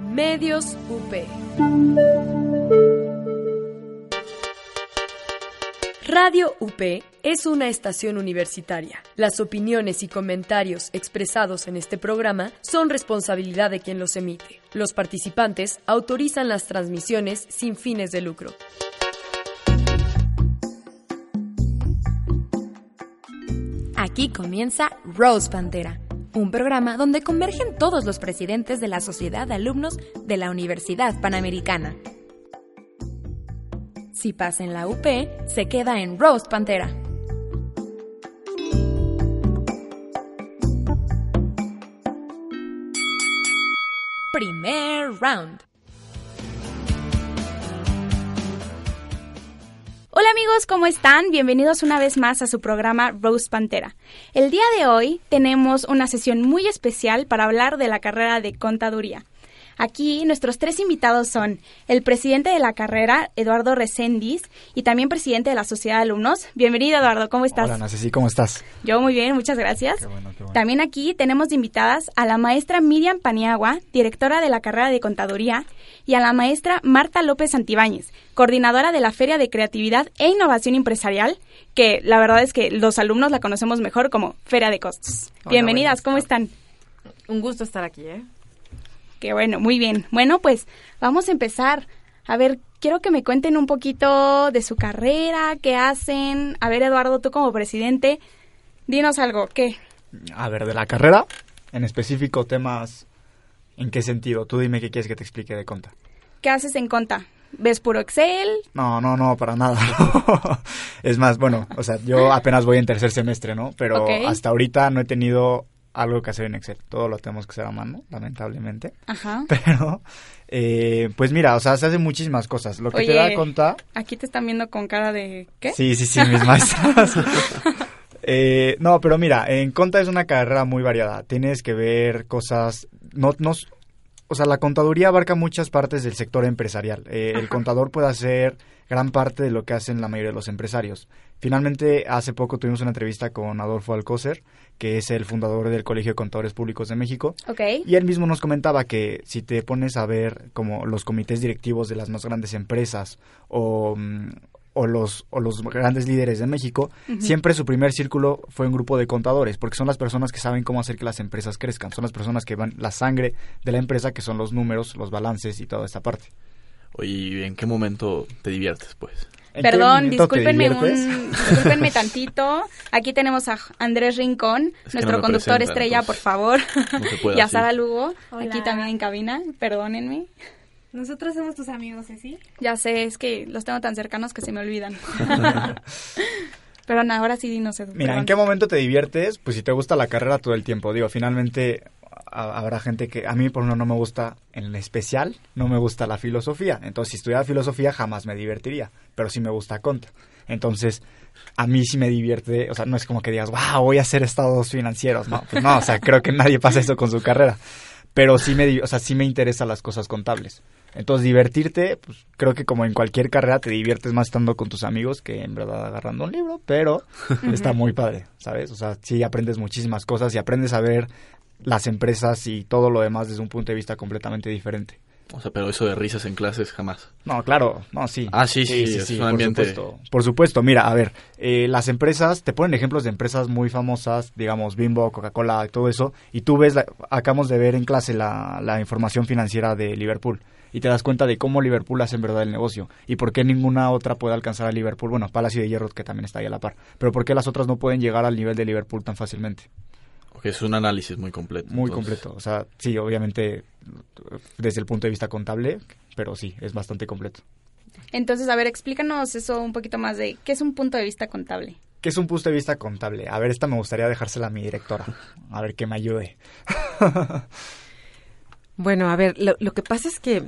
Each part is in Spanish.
Medios UP. Radio UP es una estación universitaria. Las opiniones y comentarios expresados en este programa son responsabilidad de quien los emite. Los participantes autorizan las transmisiones sin fines de lucro. Aquí comienza Rose Pantera, un programa donde convergen todos los presidentes de la Sociedad de Alumnos de la Universidad Panamericana. Si pasa en la UP, se queda en Rose Pantera. Primer round. Hola amigos, ¿cómo están? Bienvenidos una vez más a su programa Rose Pantera. El día de hoy tenemos una sesión muy especial para hablar de la carrera de contaduría. Aquí nuestros tres invitados son el presidente de la carrera, Eduardo Recendis, y también presidente de la Sociedad de Alumnos. Bienvenido, Eduardo, ¿cómo estás? Hola, Nancy, ¿cómo estás? Yo muy bien, muchas gracias. También aquí tenemos de invitadas a la maestra Miriam Paniagua, directora de la carrera de Contaduría, y a la maestra Marta López Santibáñez, coordinadora de la Feria de Creatividad e Innovación Empresarial, que la verdad es que los alumnos la conocemos mejor como Feria de Costos. Bienvenidas, ¿cómo están? Un gusto estar aquí, ¿eh? Qué bueno, muy bien. Bueno, pues vamos a empezar. A ver, quiero que me cuenten un poquito de su carrera, qué hacen. A ver, Eduardo, tú como presidente, dinos algo, ¿qué? A ver, de la carrera, en específico temas, ¿en qué sentido? Tú dime qué quieres que te explique de Conta. ¿Qué haces en Conta? ¿Ves puro Excel? No, no, no, para nada. es más, bueno, o sea, yo apenas voy en tercer semestre, ¿no? Pero hasta ahorita no he tenido algo que hacer en Excel. Todo lo tenemos que hacer a mano, lamentablemente. Ajá. Pero, eh, pues mira, o sea, se hacen muchísimas cosas. Lo que te da Conta... Aquí te están viendo con cara de ¿qué? Sí, sí, sí, mis maestras. Eh, no, pero mira, en Conta es una carrera muy variada. Tienes que ver cosas, no, no, o sea, la contaduría abarca muchas partes del sector empresarial. Eh, el contador puede hacer gran parte de lo que hacen la mayoría de los empresarios. Finalmente, hace poco tuvimos una entrevista con Adolfo Alcócer, que es el fundador del Colegio de Contadores Públicos de México. Ok. Y él mismo nos comentaba que si te pones a ver como los comités directivos de las más grandes empresas o, mm, o los, o los grandes líderes de México, siempre su primer círculo fue un grupo de contadores, porque son las personas que saben cómo hacer que las empresas crezcan, son las personas que van la sangre de la empresa, que son los números, los balances y toda esta parte. Oye, ¿en qué momento te diviertes, pues? ¿En qué Perdón, discúlpenme un, discúlpenme tantito. Aquí tenemos a Andrés Rincón, Es nuestro no conductor estrella, por favor. no y a. Sara Lugo, Hola. aquí también en cabina, perdónenme. Nosotros somos tus amigos, ¿sí? Ya sé, es que los tengo tan cercanos que se me olvidan. Pero no, ahora sí dinos, Edu, Mira, perdón. ¿en qué momento te diviertes? Pues si te gusta la carrera todo el tiempo. Digo, finalmente a- habrá gente que a mí por ejemplo no me gusta en especial, no me gusta la filosofía. Entonces, si estudiara filosofía jamás me divertiría, pero sí me gusta conta. Entonces, a mí sí me divierte, o sea, no es como que digas, wow, voy a hacer estados financieros, no, pues no, o sea, creo que nadie pasa eso con su carrera. Pero sí me, o sea, sí me interesan las cosas contables. Entonces, divertirte, pues creo que como en cualquier carrera te diviertes más estando con tus amigos que en verdad agarrando un libro, pero está muy padre, ¿sabes? O sea, sí aprendes muchísimas cosas y aprendes a ver las empresas y todo lo demás desde un punto de vista completamente diferente. O sea, pero eso de risas en clases jamás. No, claro, no, sí. Ah, sí, sí, es un por ambiente- supuesto. Por supuesto, mira, a ver, eh, las empresas, te ponen ejemplos de empresas muy famosas, digamos, Bimbo, Coca-Cola, todo eso, y tú ves, la- acabamos de ver en clase la, la información financiera de Liverpool, y te das cuenta de cómo Liverpool hace en verdad el negocio, y por qué ninguna otra puede alcanzar a Liverpool, bueno, Palacio de Hierro, que también está ahí a la par, pero por qué las otras no pueden llegar al nivel de Liverpool tan fácilmente. Ok, es un análisis muy completo. Muy entonces. completo, o sea, sí, obviamente, desde el punto de vista contable, pero sí, es bastante completo. Entonces, a ver, explícanos eso un poquito más de qué es un punto de vista contable. ¿Qué es un punto de vista contable? A ver, esta me gustaría dejársela a mi directora. A ver que me ayude. Bueno, a ver, lo, lo que pasa es que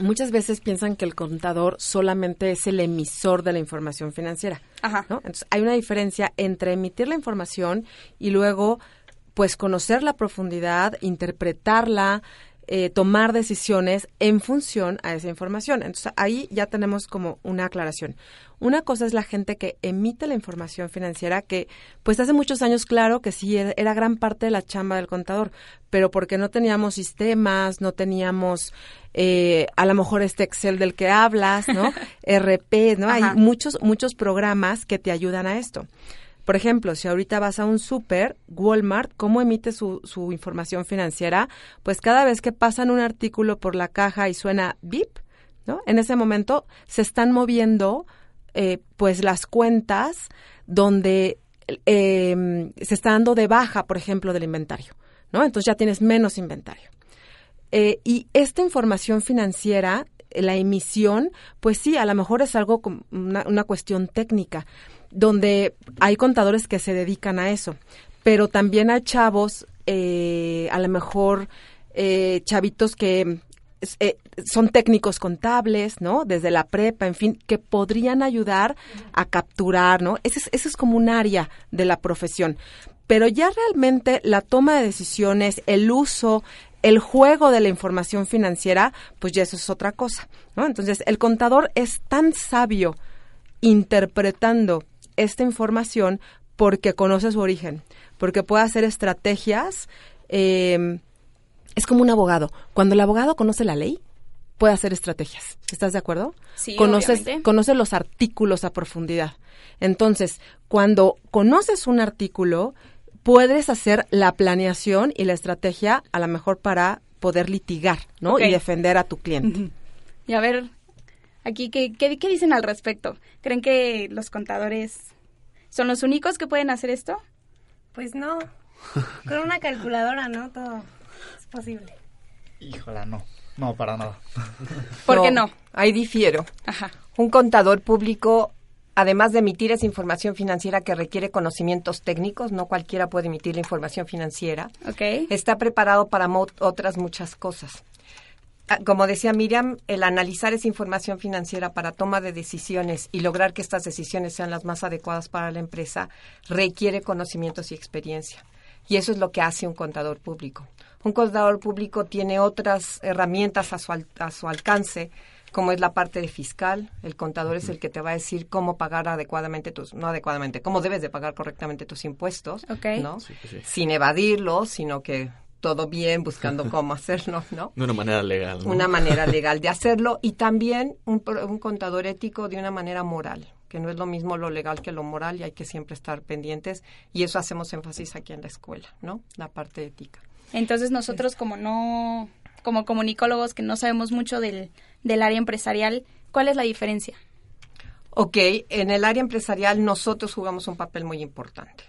muchas veces piensan que el contador solamente es el emisor de la información financiera, Ajá. ¿no? Entonces, hay una diferencia entre emitir la información y luego, pues, conocer la profundidad, interpretarla, eh, tomar decisiones en función a esa información. Entonces ahí ya tenemos como una aclaración. Una cosa es la gente que emite la información financiera, que pues hace muchos años, claro que sí, era, gran parte de la chamba del contador, pero porque no teníamos sistemas, no teníamos eh, a lo mejor este Excel del que hablas, ¿no? RP, ¿no? Hay muchos, muchos programas que te ayudan a esto. Por ejemplo, si ahorita vas a un súper, Walmart, ¿cómo emite su, información financiera? Pues cada vez que pasan un artículo por la caja y suena bip, ¿no? En ese momento se están moviendo eh, pues las cuentas donde eh, se está dando de baja, por ejemplo, del inventario, ¿no? Entonces ya tienes menos inventario. Eh, y esta información financiera, la emisión, pues sí, a lo mejor es algo una, una cuestión técnica, donde hay contadores que se dedican a eso, pero también hay chavos, eh, a lo mejor eh, chavitos que eh, son técnicos contables, ¿no? Desde la prepa, en fin, que podrían ayudar a capturar, ¿no? Ese es, ese es como un área de la profesión. Pero ya realmente la toma de decisiones, el uso, el juego de la información financiera, pues ya eso es otra cosa, ¿no? Entonces, el contador es tan sabio interpretando esta información porque conoce su origen, porque puede hacer estrategias. eh, es como un abogado. Cuando el abogado conoce la ley, puede hacer estrategias. ¿Estás de acuerdo? Sí, conoces, obviamente. los artículos a profundidad. Entonces, cuando conoces un artículo, puedes hacer la planeación y la estrategia a lo mejor para poder litigar, ¿no? Y defender a tu cliente. Y a ver, aquí, ¿qué, qué, qué dicen al respecto? ¿Creen que los contadores son los únicos que pueden hacer esto? Pues no. Con una calculadora, ¿no? Todo es posible. Híjola, no. No, para nada. ¿Por qué no? Ahí difiero. Ajá. Un contador público, además de emitir esa información financiera que requiere conocimientos técnicos, no cualquiera puede emitir la información financiera, Ok. está preparado para otras muchas cosas. Ah, Como decía Miriam, el analizar esa información financiera para toma de decisiones y lograr que estas decisiones sean las más adecuadas para la empresa requiere conocimientos y experiencia. Y eso es lo que hace un contador público. Un contador público tiene otras herramientas a su, al- a su alcance, como es la parte de fiscal. El contador es el que te va a decir cómo pagar adecuadamente tus, no adecuadamente, cómo debes de pagar correctamente tus impuestos, Ok. ¿no? Sí, pues sí. Sin evadirlos, sino que todo bien, buscando cómo hacerlo, ¿no? De una manera legal. ¿no? Una manera legal de hacerlo y también un, pro- un contador ético de una manera moral, que no es lo mismo lo legal que lo moral y hay que siempre estar pendientes y eso hacemos énfasis aquí en la escuela, ¿no? La parte ética. Entonces nosotros como no, como comunicólogos que no sabemos mucho del, del área empresarial, ¿cuál es la diferencia? Ok, en el área empresarial nosotros jugamos un papel muy importante.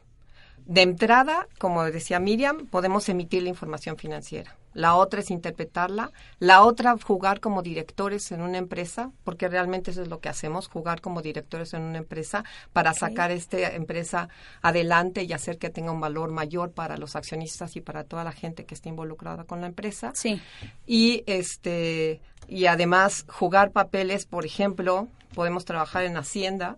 De entrada, como decía Miriam, podemos emitir la información financiera. La otra es interpretarla. La otra, jugar como directores en una empresa, porque realmente eso es lo que hacemos, jugar como directores en una empresa para sacar esta empresa adelante y hacer que tenga un valor mayor para los accionistas y para toda la gente que esté involucrada con la empresa Sí. y este y además jugar papeles, por ejemplo, podemos trabajar en Hacienda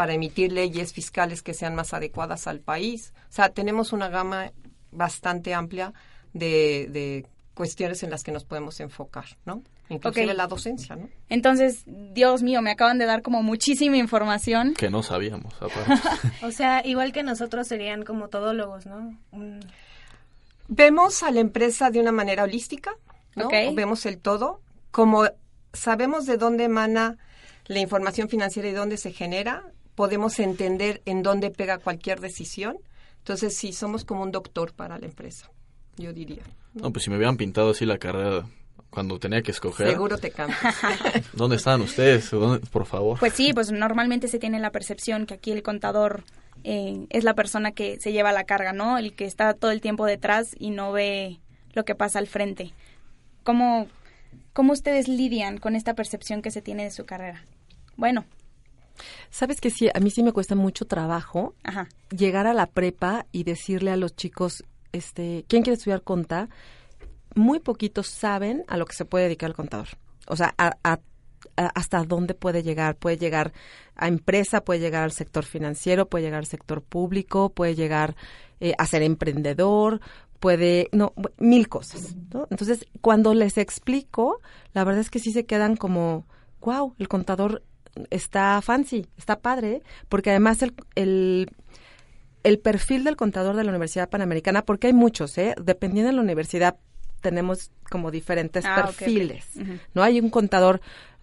para emitir leyes fiscales que sean más adecuadas al país. O sea, tenemos una gama bastante amplia de, de cuestiones en las que nos podemos enfocar, ¿no? Inclusive la docencia, ¿no? Entonces, Dios mío, me acaban de dar como muchísima información. Que no sabíamos, aparte. O sea, igual que nosotros serían como todólogos, ¿no? Vemos a la empresa de una manera holística, ¿no? Vemos el todo. Como sabemos de dónde emana la información financiera y dónde se genera, podemos entender en dónde pega cualquier decisión. Entonces, sí, somos como un doctor para la empresa, yo diría. No, pues si me hubieran pintado así la carrera cuando tenía que escoger. Seguro te cambias. ¿Dónde estaban ustedes? ¿Dónde- Por favor. Pues sí, pues normalmente se tiene la percepción que aquí el contador eh, es la persona que se lleva la carga, ¿no? El que está todo el tiempo detrás y no ve lo que pasa al frente. ¿Cómo, cómo ustedes lidian con esta percepción que se tiene de su carrera? Bueno, Sabes que sí, a mí sí me cuesta mucho trabajo ajá, llegar a la prepa y decirle a los chicos, este, ¿quién quiere estudiar conta? Muy poquitos saben a lo que se puede dedicar el contador. O sea, a- hasta dónde puede llegar. Puede llegar a empresa, puede llegar al sector financiero, puede llegar al sector público, puede llegar eh, a ser emprendedor, puede, no, mil cosas. ¿no? Entonces, cuando les explico, la verdad es que sí se quedan como, wow, el contador está fancy, está padre, porque además el, el, el perfil del contador de la Universidad Panamericana, porque hay muchos, ¿eh? dependiendo de la universidad, tenemos como diferentes Ah, perfiles. ¿no? Hay un contador,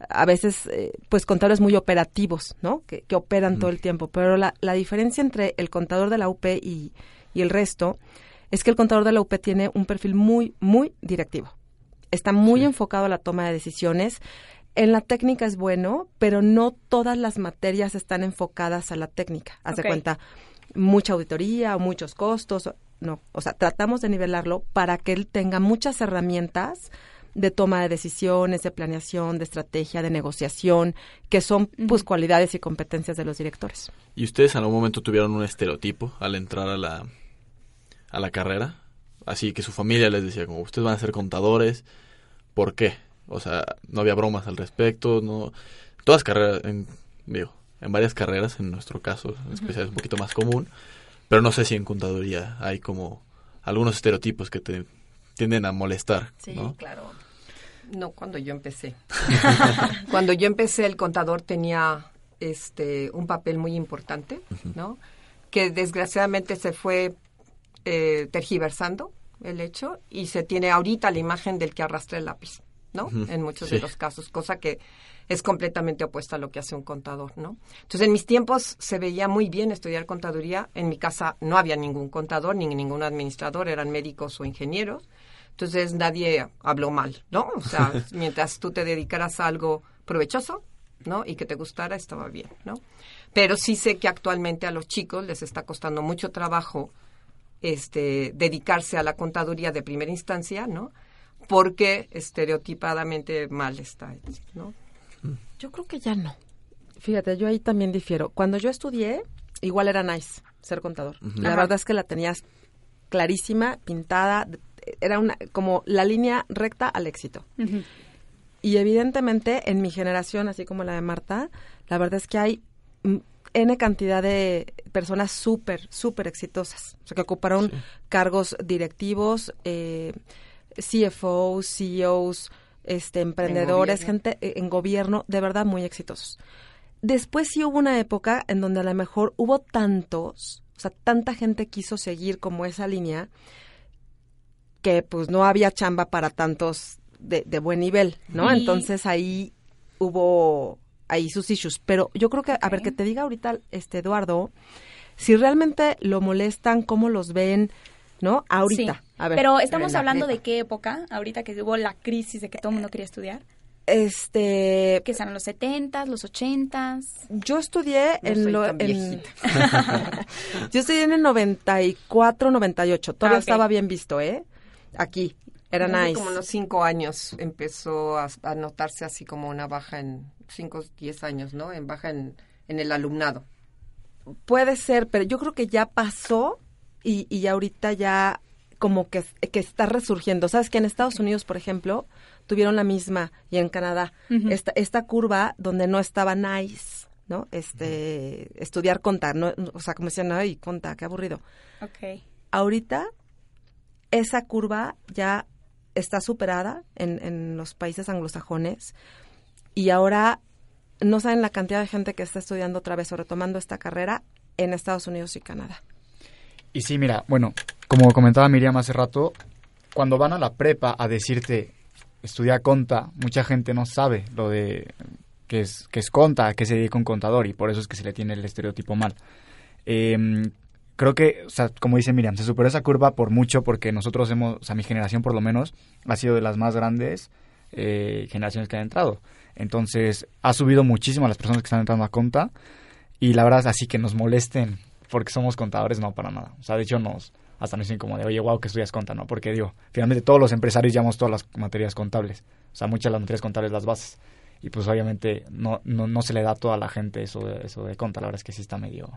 a veces, eh, pues contadores muy operativos, ¿no? Que, que operan todo el tiempo. Pero la, la diferencia entre el contador de la UP y, y el resto es que el contador de la UP tiene un perfil muy, muy directivo. Está muy enfocado a la toma de decisiones. En la técnica es bueno, pero no todas las materias están enfocadas a la técnica. Haz de cuenta, mucha auditoría o muchos costos. o- No, o sea, tratamos de nivelarlo para que él tenga muchas herramientas de toma de decisiones, de planeación, de estrategia, de negociación, que son pues cualidades y competencias de los directores. ¿Y ustedes en algún momento tuvieron un estereotipo al entrar a la, a la carrera? Así que su familia les decía, como ustedes van a ser contadores, ¿por qué? O sea, no había bromas al respecto, no... Todas carreras, en, digo, en varias carreras, en nuestro caso, en especial es un poquito más común, pero no sé si en contaduría hay como algunos estereotipos que te tienden a molestar, Sí, ¿no? claro. No, cuando yo empecé. cuando yo empecé, el contador tenía este un papel muy importante, ¿no? Que desgraciadamente se fue eh, tergiversando el hecho y se tiene ahorita la imagen del que arrastra el lápiz, ¿no? En muchos sí. de los casos, cosa que es completamente opuesta a lo que hace un contador, ¿no? Entonces, en mis tiempos se veía muy bien estudiar contaduría. En mi casa no había ningún contador ni ningún administrador, eran médicos o ingenieros. Entonces, nadie habló mal, ¿no? O sea, mientras tú te dedicaras a algo provechoso, ¿no? Y que te gustara, estaba bien, ¿no? Pero sí sé que actualmente a los chicos les está costando mucho trabajo este, dedicarse a la contaduría de primera instancia, ¿no? Porque estereotipadamente mal está, ¿no? Yo creo que ya no. Fíjate, yo ahí también difiero. Cuando yo estudié, igual era nice ser contador. La Ajá. verdad es que la tenías clarísima, pintada, era una como la línea recta al éxito. Y evidentemente en mi generación, así como la de Marta, la verdad es que hay mm, N cantidad de personas súper, súper exitosas, o sea, que ocuparon cargos directivos, eh, CFOs, CEOs, este, emprendedores, gente eh, en gobierno, de verdad muy exitosos. Después sí hubo una época en donde a lo mejor hubo tantos, o sea, tanta gente quiso seguir como esa línea, que pues no había chamba para tantos de, de buen nivel, ¿no? Entonces ahí hubo ahí sus issues. Pero yo creo que, a ver, que te diga ahorita, este Eduardo, si realmente lo molestan, cómo los ven, ¿no? Ahorita. Sí. A ver. Pero estamos hablando de qué época, ahorita que hubo la crisis de que todo el mundo quería estudiar. Este, Que eran los 70s, los 80s. yo estudié No en soy lo, tan en viejita. yo estudié en el 94, 98. Todavía Ah, ok. estaba bien visto, ¿eh? Aquí. Era Hace nice. Como unos cinco años empezó a, a notarse así como una baja en cinco, diez años, ¿no? En baja en, en el alumnado. Puede ser, pero yo creo que ya pasó y, y ahorita ya como que, que está resurgiendo. ¿Sabes que en Estados Unidos, por ejemplo, tuvieron la misma y en Canadá esta, esta curva donde no estaba nice, ¿no? Este, estudiar contar, ¿no? o sea, como decían, ay, conta, qué aburrido. Ok. Ahorita esa curva ya está superada en, en los países anglosajones y ahora no saben la cantidad de gente que está estudiando otra vez o retomando esta carrera en Estados Unidos y Canadá. Y sí, mira, bueno, como comentaba Miriam hace rato, cuando van a la prepa a decirte estudia conta, mucha gente no sabe lo de que es, que es conta, a qué se dedica un contador y por eso es que se le tiene el estereotipo mal. Em, creo que, o sea, como dice Miriam, se superó esa curva por mucho porque nosotros hemos, o sea, mi generación por lo menos, ha sido de las más grandes eh, generaciones que han entrado. Entonces, ha subido muchísimo las personas que están entrando a conta y la verdad es así que nos molesten porque somos contadores, no, para nada. O sea, de hecho nos hasta nos dicen como de, oye, wow, que estudias conta, ¿no? Porque digo, finalmente todos los empresarios llevamos todas las materias contables. O sea, muchas de las materias contables las bases. Y pues obviamente no, no, no se le da a toda la gente eso de, eso de conta. La verdad es que sí está medio,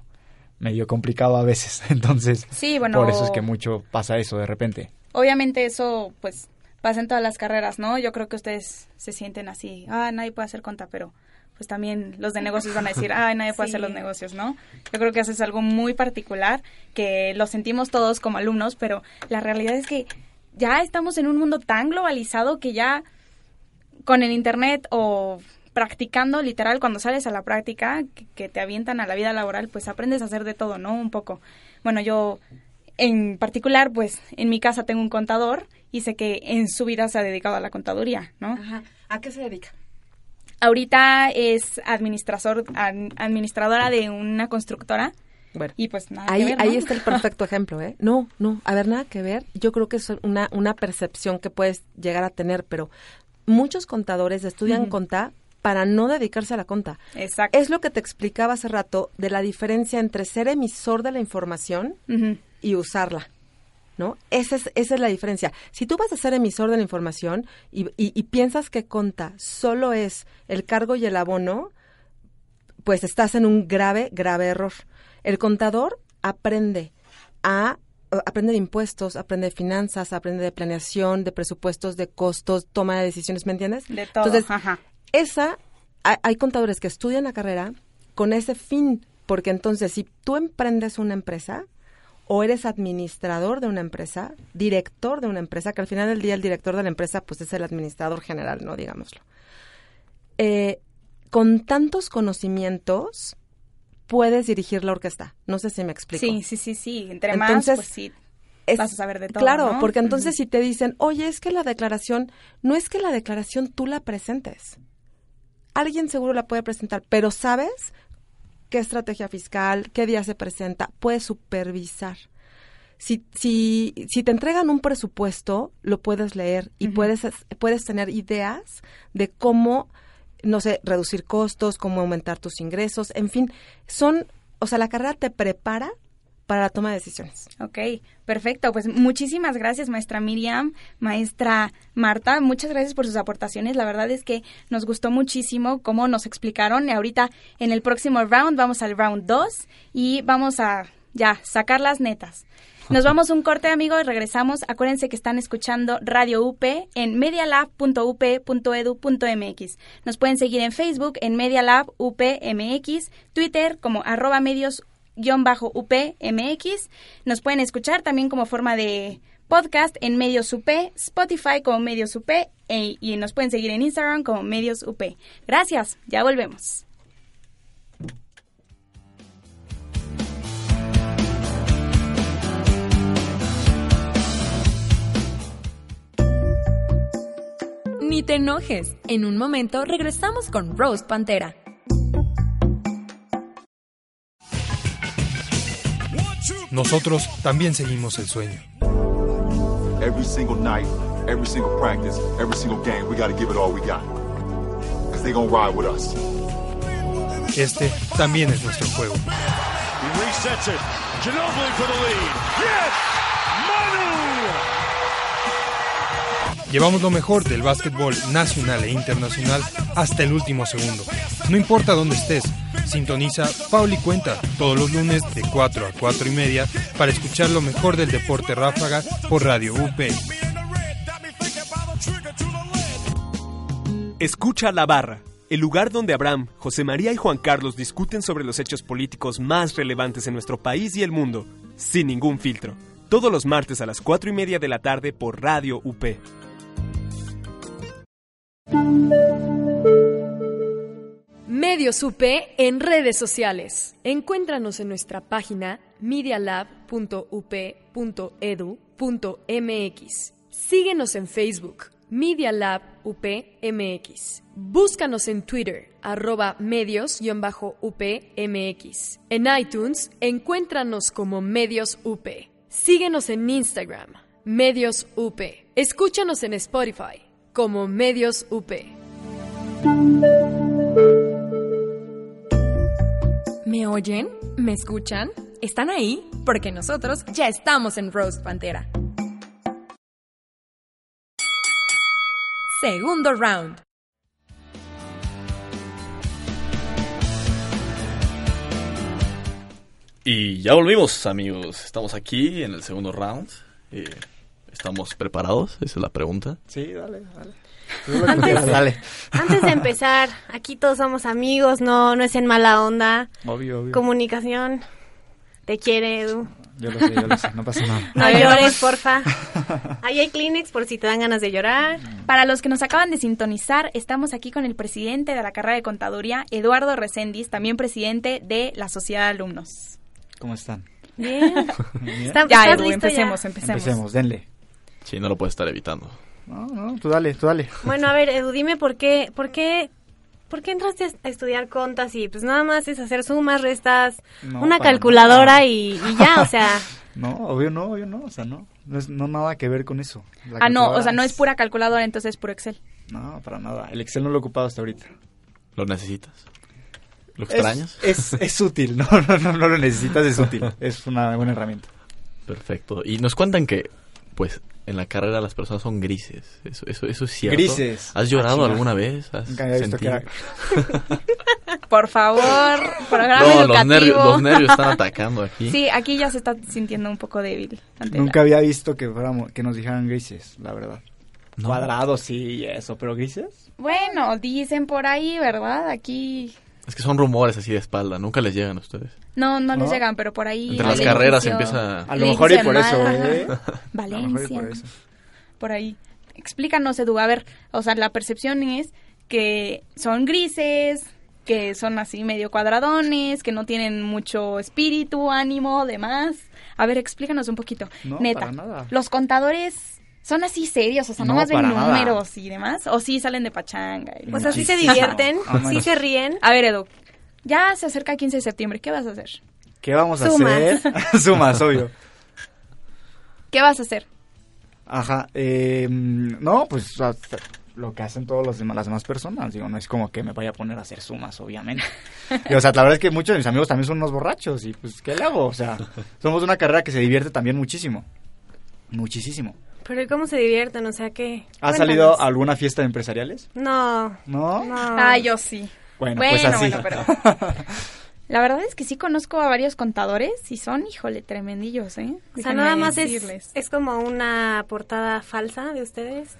medio complicado a veces. Entonces, Sí, bueno. por eso es que mucho pasa eso de repente. Obviamente eso, pues, pasa en todas las carreras, ¿no? Yo creo que ustedes se sienten así, ah, nadie puede hacer conta, pero pues también los de negocios van a decir, ay, nadie puede hacer los negocios, ¿no? Yo creo que eso es algo muy particular, que lo sentimos todos como alumnos, pero la realidad es que ya estamos en un mundo tan globalizado que ya con el Internet o practicando literal cuando sales a la práctica que, te avientan a la vida laboral pues aprendes a hacer de todo no un poco. Bueno yo en particular pues en mi casa tengo un contador y sé que en su vida se ha dedicado a la contaduría no Ajá. a qué se dedica ahorita es administrador administradora de una constructora bueno, y pues nada ahí, ahí está el perfecto ejemplo, ¿eh? No, no, a ver, nada que ver. Yo creo que es una, una percepción que puedes llegar a tener, pero muchos contadores estudian conta para no dedicarse a la conta. Exacto. Es lo que te explicaba hace rato de la diferencia entre ser emisor de la información y usarla. ¿No? Esa es, esa es la diferencia. Si tú vas a ser emisor de la información y, y piensas que conta solo es el cargo y el abono, pues estás en un grave, grave error. El contador aprende a aprende de impuestos, aprende de finanzas, aprende de planeación, de presupuestos, de costos, toma de decisiones, ¿me entiendes? De todo. Entonces, esa, hay, contadores que estudian la carrera con ese fin, porque entonces si tú emprendes una empresa o eres administrador de una empresa, director de una empresa, que al final del día el director de la empresa pues es el administrador general, ¿no? Digámoslo. Eh, con tantos conocimientos puedes dirigir la orquesta. No sé si me explico. Sí, sí, sí, sí. Entre más, pues sí, vas a saber de todo. Claro, porque entonces si te dicen, oye, es que la declaración, no es que la declaración tú la presentes alguien seguro la puede presentar, pero ¿sabes qué estrategia fiscal, qué día se presenta? Puedes supervisar. Si, si, si te entregan un presupuesto, lo puedes leer y puedes, puedes tener ideas de cómo, no sé, reducir costos, cómo aumentar tus ingresos, en fin, son, o sea, la carrera te prepara para la toma de decisiones. Ok, perfecto. Pues muchísimas gracias, maestra Miriam, maestra Marta. Muchas gracias por sus aportaciones. La verdad es que nos gustó muchísimo cómo nos explicaron. Y ahorita en el próximo round vamos al round 2 y vamos a ya sacar las netas. Nos vamos un corte, amigos, regresamos. Acuérdense que están escuchando Radio UP en medialab.up.edu.mx. Nos pueden seguir en Facebook en Medialab UPMX, Twitter como arroba medios UPMX. Nos pueden escuchar también como forma de podcast en Medios UP, Spotify como Medios UP e, y nos pueden seguir en Instagram como Medios UP. Gracias, ya volvemos. Ni te enojes. En un momento regresamos con Rose Pantera. Nosotros también seguimos el sueño. Every single night, every single practice, every single game, we got to give it all we got. Cause they gonna ride with us. Este también es nuestro juego. He resets it. Ginobili for the lead. Yes! Manu! Llevamos lo mejor del básquetbol nacional e internacional hasta el último segundo. No importa dónde estés, Sintoniza Pauli Cuenta todos los lunes de 4 a 4 y media para escuchar lo mejor del deporte ráfaga por Radio UP. Escucha La Barra, el lugar donde Abraham, José María y Juan Carlos discuten sobre los hechos políticos más relevantes en nuestro país y el mundo, sin ningún filtro. Todos los martes a las 4 y media de la tarde por Radio UP. Medios UP en redes sociales. Encuéntranos en nuestra página medialab.up.edu.mx. Síguenos en Facebook, Media Lab. Búscanos en Twitter, arroba medios-upmx. En iTunes, encuéntranos como Medios UP. Síguenos en Instagram, Medios UP. Escúchanos en Spotify, como Medios UP. ¿Me oyen? ¿Me escuchan? ¿Están ahí? Porque nosotros ya estamos en Roast Pantera. Segundo round. Y ya volvimos, amigos. Estamos aquí en el segundo round. Eh, ¿Estamos preparados? Esa es la pregunta. Sí, dale, dale. Antes, dale. antes de empezar, aquí todos somos amigos, no, no es en mala onda. Obvio, obvio. Comunicación. Te quiere, Edu. Yo lo sé, yo lo sé, no pasa nada. No llores, porfa. Ahí hay Kleenex por si te dan ganas de llorar. Para los que nos acaban de sintonizar, estamos aquí con el presidente de la carrera de contaduría, Eduardo Recendis, también presidente de la Sociedad de Alumnos. ¿Cómo están? Bien. Bien. Ya, ¿estás Edu, listo empecemos, ya? empecemos. Empecemos, denle. Sí, no lo puedes estar evitando. No, no, tú dale, tú dale. Bueno, a ver, Edu, dime por qué, por qué, por qué entraste a estudiar contas y pues nada más es hacer sumas, restas, No, una calculadora y, y ya, o sea, No, obvio no, obvio no, o sea, no. No es no nada que ver con eso. La Ah, no, o sea, no es pura calculadora, entonces es puro Excel. No, para nada. El Excel no lo he ocupado hasta ahorita. ¿Lo necesitas? ¿Lo Es- extrañas? Es, es, útil, no, no, no, no lo necesitas, es útil. Es una buena herramienta. Perfecto. Y nos cuentan que, pues, en la carrera las personas son grises. Eso, eso, eso es cierto. Grises. ¿Has llorado Ah, alguna vez? ¿Has Nunca había visto que sentido? era- Por favor, programa No, los nervios, los nervios están atacando aquí. Sí, aquí ya se está sintiendo un poco débil. Nunca la- había visto que fuéramos, que nos dijeran grises, la verdad. No. Cuadrados sí y eso, pero grises. Bueno, dicen por ahí, ¿verdad? Aquí Es que son rumores así de espalda. Nunca les llegan a ustedes. No, no les llegan, pero por ahí. Entre las carreras empieza... A lo mejor y dicen por eso, mal, ¿eh? ajá. A lo mejor y Valencia. por eso. por ahí. Explícanos, Edu. A ver, o sea, la percepción es que son grises, que son así medio cuadradones, que no tienen mucho espíritu, ánimo, demás. A ver, explícanos un poquito. No, Neta, para nada. los contadores son así serios, o sea, No, nomás ven nada. números y demás, o sí salen de pachanga. y- o sea, sí se divierten, Ah, sí se ríen. A ver, Edu, ya se acerca el 15 de septiembre, ¿qué vas a hacer? ¿Qué vamos a Sumas. hacer? Sumas, obvio. ¿Qué vas a hacer? Ajá. eh, no, pues lo que hacen todos los demás, las demás personas. Digo, no es como que me vaya a poner a hacer sumas, obviamente. Y, o sea, la verdad es que muchos de mis amigos también son unos borrachos. Y pues, ¿qué le hago? O sea, somos una carrera que se divierte también muchísimo. Muchísimo. Pero ¿y cómo se divierten? O sea, ¿qué? ¿Has Cuéntanos. salido a alguna fiesta de empresariales? No, ¿No? no. Ah, yo sí. Bueno, Bueno, pues así. bueno, pero- La verdad es que sí conozco a varios contadores y son, híjole, tremendillos, ¿eh? O sea, nada más es, decirles. es como una portada falsa de ustedes.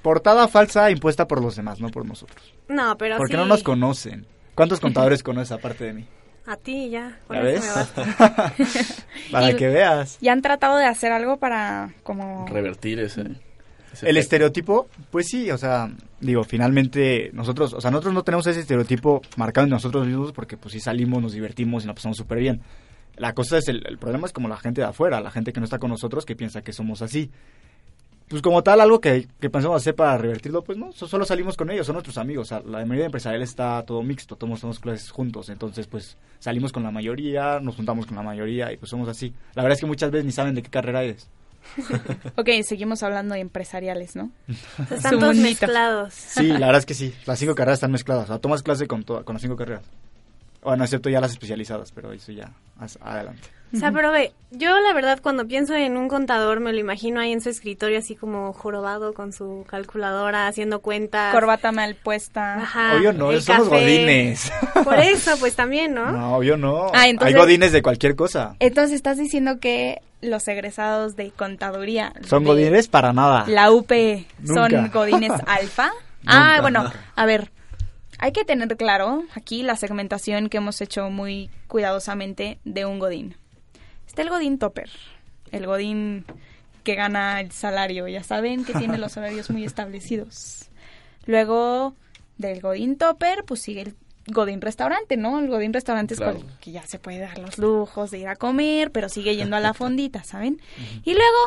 Portada falsa impuesta por los demás, no por nosotros. No, pero Porque sí. no nos conocen. ¿Cuántos contadores conoces aparte de mí? A ti ya. con ¿Ya eso ves? Para Y- que veas. ¿Y han tratado de hacer algo para como... Revertir ese... ese El estereotipo, pues sí, o sea, digo, finalmente nosotros, o sea, nosotros no tenemos ese estereotipo marcado en nosotros mismos porque pues sí salimos, nos divertimos y nos pasamos súper bien. La cosa es, el, el problema es como la gente de afuera, la gente que no está con nosotros que piensa que somos así. Pues como tal, algo que, que pensamos hacer para revertirlo, pues no, so- solo salimos con ellos, son nuestros amigos. O sea, la mayoría de empresariales está todo mixto, todos somos clases juntos. Entonces, pues salimos con la mayoría, nos juntamos con la mayoría y pues somos así. La verdad es que muchas veces ni saben de qué carrera es. Ok, seguimos hablando de empresariales, ¿no? O sea, están Su todos mezclados. Sí, la verdad es que sí. Las cinco carreras están mezcladas. O sea, tomas clase con, toda- con las cinco carreras. Bueno, excepto ya las especializadas, pero eso ya más adelante. O sea, pero ve, yo la verdad cuando pienso en un contador me lo imagino ahí en su escritorio así como jorobado con su calculadora haciendo cuentas. Corbata mal puesta. Ajá. obvio no, el somos café. godines. Por eso, pues también, ¿no? No, obvio no. Ah, entonces- Hay godines de cualquier cosa. Entonces estás diciendo que los egresados de contaduría... ¿Son de godines? Para nada. La UP Nunca. son godines alfa. ah, bueno, a ver, hay que tener claro aquí la segmentación que hemos hecho muy cuidadosamente de un godín. Está el godín topper, el godín que gana el salario, ya saben que tiene los horarios muy establecidos. Luego del godín topper, pues sigue el godín restaurante, ¿no? El godín restaurante Claro. es que ya se puede dar los lujos de ir a comer, pero sigue yendo a la fondita, ¿saben? Y luego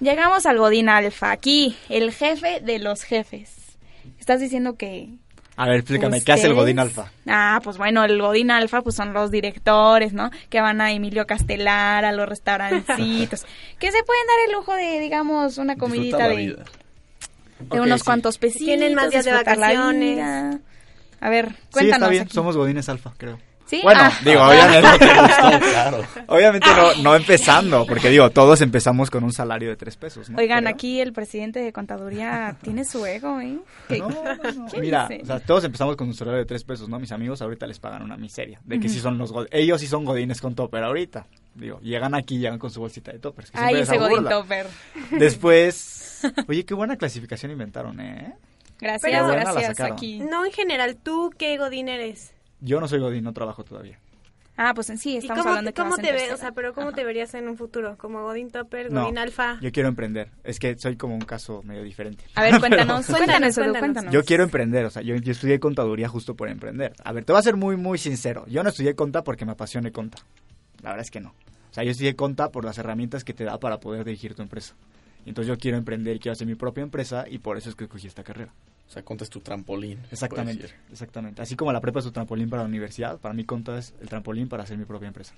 llegamos al godín alfa, aquí, el jefe de los jefes. Estás diciendo que A ver, explícame, ¿qué hace el godín alfa? Ah, pues bueno, el Godín Alfa pues son los directores, ¿no? Que van a Emilio Castelar, a los restaurancitos, que se pueden dar el lujo de, digamos, una comidita de, de Ok, unos sí. cuantos pesitos. Tienen más días de vacaciones. A ver, Sí, cuéntanos. está bien, aquí. somos godines alfa, creo. ¿Sí? Bueno, Ah. digo, obviamente, claro. obviamente no, no empezando, porque digo, todos empezamos con un salario de tres pesos, ¿no? Oigan, Creo. aquí el presidente de contaduría tiene su ego, ¿eh? ¿Qué- No, no, ¿Qué Mira, dice? o sea, todos empezamos con un salario de tres pesos, ¿no? Mis amigos ahorita les pagan una miseria. De que sí son los ellos sí son godines con todo, pero ahorita. Digo, llegan aquí, llegan con su bolsita de toppers. que Ay, ese Godín. Topper. Después, oye, qué buena clasificación inventaron, ¿eh? Gracias, Pero- gracias. Aquí. No, en general, ¿tú qué Godín eres? Yo no soy Godín, no trabajo todavía. Ah, pues en sí, ¿Y estamos cómo, hablando de que cómo vas te ves? O sea, pero ¿cómo te verías en un futuro? ¿Como Godín Topper, No, Godín Alfa? yo quiero emprender. Es que soy como un caso medio diferente. A ver, cuéntanos, Pero- cuéntanos, Cuéntanos, cuéntanos. Yo quiero emprender, o sea, yo, yo estudié contaduría justo por emprender. A ver, te voy a ser muy, muy sincero. Yo no estudié conta porque me apasione conta. La verdad es que no. O sea, yo estudié conta por las herramientas que te da para poder dirigir tu empresa. Y entonces yo quiero emprender, quiero hacer mi propia empresa y por eso es que escogí esta carrera. O sea, contas tu trampolín. Exactamente, exactamente. Así como la prepa es tu trampolín para la universidad, para mí conta es el trampolín para hacer mi propia empresa.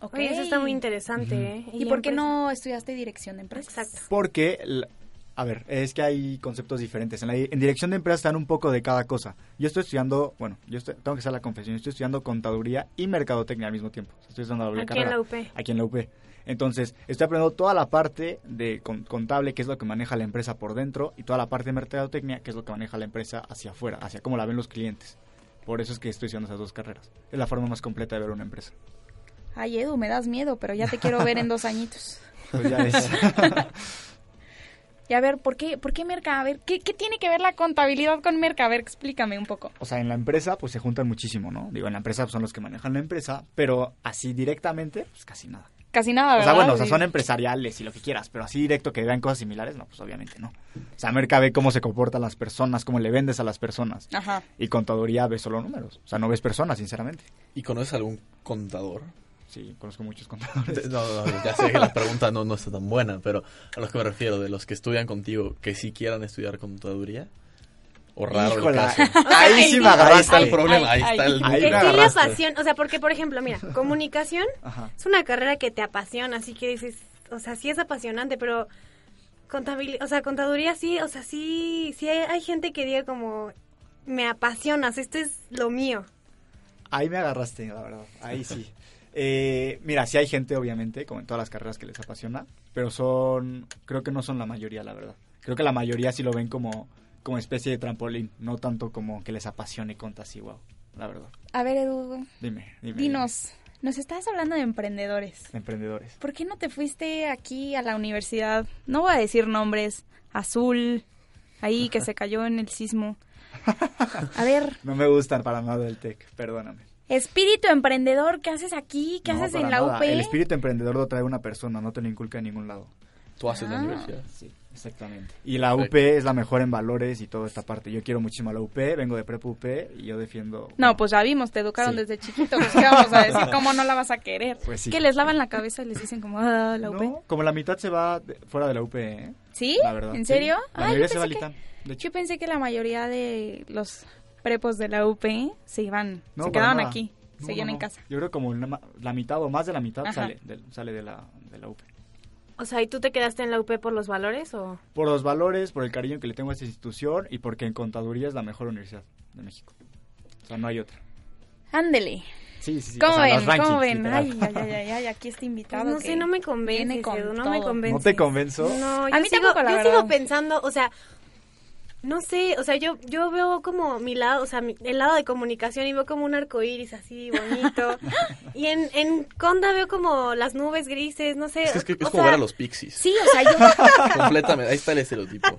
Ok. Oye, eso está muy interesante, ¿eh? ¿Y por qué empresa- no estudiaste dirección de empresas? Exacto. Porque, a ver, es que hay conceptos diferentes. En, la, en dirección de empresas están un poco de cada cosa. Yo estoy estudiando, bueno, yo estoy- tengo que hacer la confesión, yo estoy estudiando contaduría y mercadotecnia al mismo tiempo. Estoy estudiando la doble Aquí en carrera. la UP. Aquí en la UP. Entonces, estoy aprendiendo toda la parte de con- contable, que es lo que maneja la empresa por dentro, y toda la parte de mercadotecnia, que es lo que maneja la empresa hacia afuera, hacia cómo la ven los clientes. Por eso es que estoy estudiando esas dos carreras. Es la forma más completa de ver una empresa. Ay, Edu, me das miedo, pero ya te quiero ver en dos añitos. Pues ya es. Y a ver, ¿por qué, por qué Merca? A ver, ¿qué, ¿qué tiene que ver la contabilidad con Merca? A ver, explícame un poco. O sea, en la empresa pues se juntan muchísimo, ¿no? Digo, en la empresa pues, son los que manejan la empresa, pero así directamente, pues casi nada. Casi nada, O sea, bueno, o sea, son empresariales y lo que quieras, pero así directo que vean cosas similares, no, pues obviamente no. O sea, Merca ve cómo se comportan las personas, cómo le vendes a las personas. Ajá. Y contaduría ve solo números. O sea, no ves personas, sinceramente. ¿Y conoces algún contador? Sí, conozco muchos contadores. No, no, ya sé que la pregunta no, no está tan buena, pero a los que me refiero, de los que estudian contigo, que sí quieran estudiar contaduría. O raro el Híjola, caso. ahí sí me Ahí agarraste. está el problema, ahí está el... Que agarraste. apasiona, o sea, porque por ejemplo, mira, comunicación Ajá. es una carrera que te apasiona, así que dices, o sea, sí es apasionante, pero contabilidad, o sea, contaduría sí, o sea, sí, sí hay, hay gente que diga como, me apasionas, esto es lo mío. Ahí me agarraste, la verdad. Ahí sí. Eh, mira, sí hay gente, obviamente, como en todas las carreras que les apasiona, pero son, creo que no son la mayoría, la verdad. Creo que la mayoría sí lo ven como, como especie de trampolín, no tanto como que les apasione conta así, wow, la verdad. A ver, Edu, Dime, dime. dinos, nos estás hablando de emprendedores. Emprendedores. ¿Por qué no te fuiste aquí a la universidad? No voy a decir nombres. Azul, ahí que se cayó en el sismo. A ver, No me gustan para nada del tech, perdóname. espíritu emprendedor, ¿qué haces aquí? ¿Qué No, haces en la nada. UP? El espíritu emprendedor lo trae una persona, no te lo inculca en ningún lado. Tú haces la Ah. universidad. Sí, exactamente. Y la UP es la mejor en valores y toda esta parte. Yo quiero muchísimo a la UP, vengo de Prepa UP y yo defiendo... No, pues ya vimos, te educaron Sí. desde chiquito. Pues, ¿Qué vamos a decir? ¿Cómo no la vas a querer? Pues sí. Que les lavan la cabeza y les dicen como, ah, la UP. No, como la mitad se va de- fuera de la UP, ¿eh? ¿Sí? La verdad. ¿En sí. serio? La Ah, mayoría yo se va que- de hecho. Yo pensé que la mayoría de los prepos de la UP se iban, No, se quedaban nada. aquí, No, seguían no, en casa. Yo creo como una ma- la mitad o más de la mitad Ajá. sale, del- sale de la, de la UP. O sea, ¿y tú te quedaste en la UP por los valores o...? Por los valores, por el cariño que le tengo a esta institución y porque en contaduría es la mejor universidad de México. O sea, no hay otra. Ándele. Sí, sí, sí. ¿Cómo o sea, los ven? ¿Cómo rankings, ven? Ay, ay, ay, ay, ay, aquí está invitado. Pues no que sé, no me convence, con Edu, no me convence. ¿No te convenzo? No, yo A mí sigo, tampoco, la yo verdad. sigo pensando, o sea, no sé, o sea, yo yo veo como mi lado, o sea, mi- el lado de comunicación y veo como un arco iris así bonito. y en, en Conda veo como las nubes grises, no sé. Es que es, que- es o como sea, ver a los pixies. Sí, o sea, yo Completamente, ahí está el estereotipo.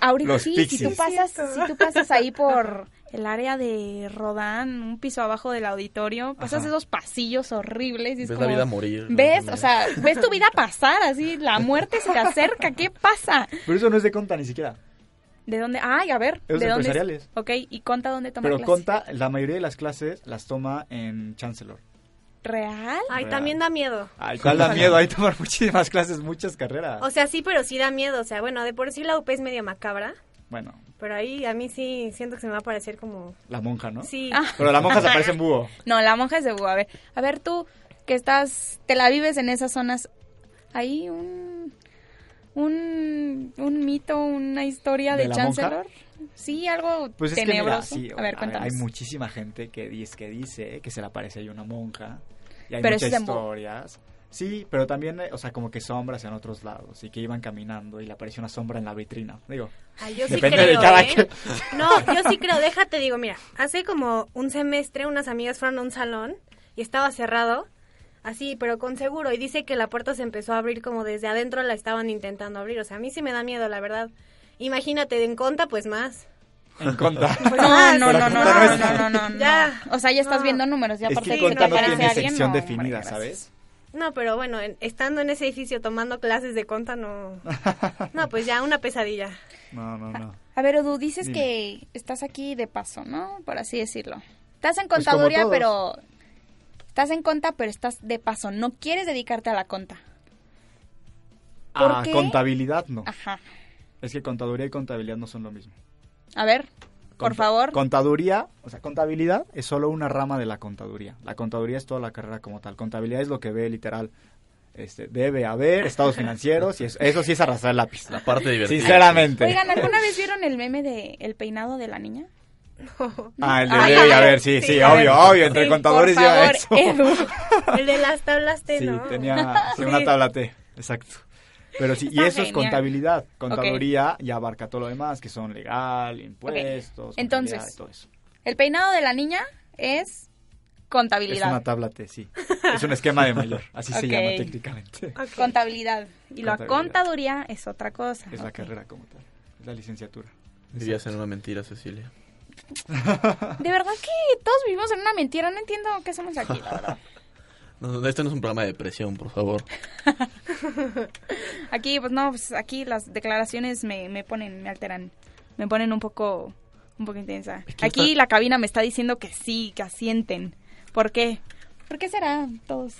ahorita Los sí, si tú pasas, si tú pasas ahí por el área de Rodán, un piso abajo del auditorio, pasas Ajá. esos pasillos horribles y es Ves como, la vida morir. ¿Ves? O sea, ves tu vida pasar así, la muerte se te acerca, ¿qué pasa? Pero eso no es de conta ni siquiera. ¿De dónde? Ay, a ver, Es ¿de de dónde? es? empresariales. Ok, ¿y Conta dónde toma Pero clase? conta, la mayoría de las clases las toma en Chancellor. ¿Real? Ay, Real. también da miedo. Ay, ¿cuál da miedo? Hay tomar muchísimas clases, muchas carreras. O sea, sí, pero sí da miedo. O sea, bueno, de por sí la UP es medio macabra, Bueno, pero ahí a mí sí siento que se me va a parecer como... la monja, ¿no? Sí. Ah. Pero la monja se parece en búho. No, la monja es de búho. A ver, a ver tú que estás, te la vives en esas zonas, hay un, un, un mito, una historia de, ¿De la monja? Chancellor. Sí, algo Pues es que mira, tenebroso. sí, a ver, cuéntanos. hay muchísima gente que dice, que dice que se le aparece ahí una monja. Y hay Pero muchas es historias. Sí, pero también, eh, o sea, como que sombras en otros lados y que iban caminando y le apareció una sombra en la vitrina. Digo, Ay, yo sí Depende de creo, cada ¿eh? quien. No, yo sí creo, déjate, digo, mira, hace como un semestre unas amigas fueron a un salón y estaba cerrado. Así, pero con seguro. Y dice que la puerta se empezó a abrir como desde adentro la estaban intentando abrir. O sea, a mí sí me da miedo, la verdad. Imagínate, en conta, pues más. En conta. Pues No, más. no, no, Conta no, no no, es- no, no. Ya. O sea, ya estás No. viendo números, ya Es aparte que de que conta te no aparece tiene alguien, sección no, definida. ¿sabes? No, pero bueno, en- estando en ese edificio tomando clases de conta, no. No, pues ya, una pesadilla. No, no, no. A ver, Edu, dices Dime. que estás aquí de paso, ¿no? Por así decirlo. Estás en Pues contaduría, pero... Estás en conta, pero estás de paso. No quieres dedicarte a la conta. ¿Por Ah, contabilidad no. Ajá. Es que contaduría y contabilidad no son lo mismo. A ver, por favor. Contaduría, o sea, contabilidad es solo una rama de la contaduría. La contaduría es toda la carrera como tal. Contabilidad es lo que ve literal. Este, debe haber estados financieros y eso, eso sí es arrastrar el lápiz. La parte divertida. Sinceramente. Oigan, ¿alguna vez vieron el meme de el peinado de la niña? Ah, el de Ay, debe a haber, ver, sí, sí, sí, a obvio, obvio. Entre Sí, contadores por lleva favor, eso. Edu. El de las tablas T, Sí, ¿no? tenía sí, una tabla T, exacto. Pero sí, y eso es contabilidad. Contaduría ya abarca todo lo demás, que son legal, impuestos, Entonces, contabilidad, todo eso. El peinado de la niña es Es contabilidad. una tabla T, sí. Es un esquema de mayor, así se llama técnicamente. Contabilidad. Y la Contabilidad. contaduría es otra cosa. Es la carrera como tal, es la licenciatura. Vivías en una mentira, Cecilia. De verdad que todos vivimos en una mentira. No entiendo qué hacemos aquí, la verdad. No, este no es un programa de depresión, por favor. Aquí, pues no, pues aquí las declaraciones me, me ponen, me alteran. Me ponen un poco, un poco intensa. Aquí está- la cabina me está diciendo que sí, que asienten. ¿Por qué? ¿Por qué será todos?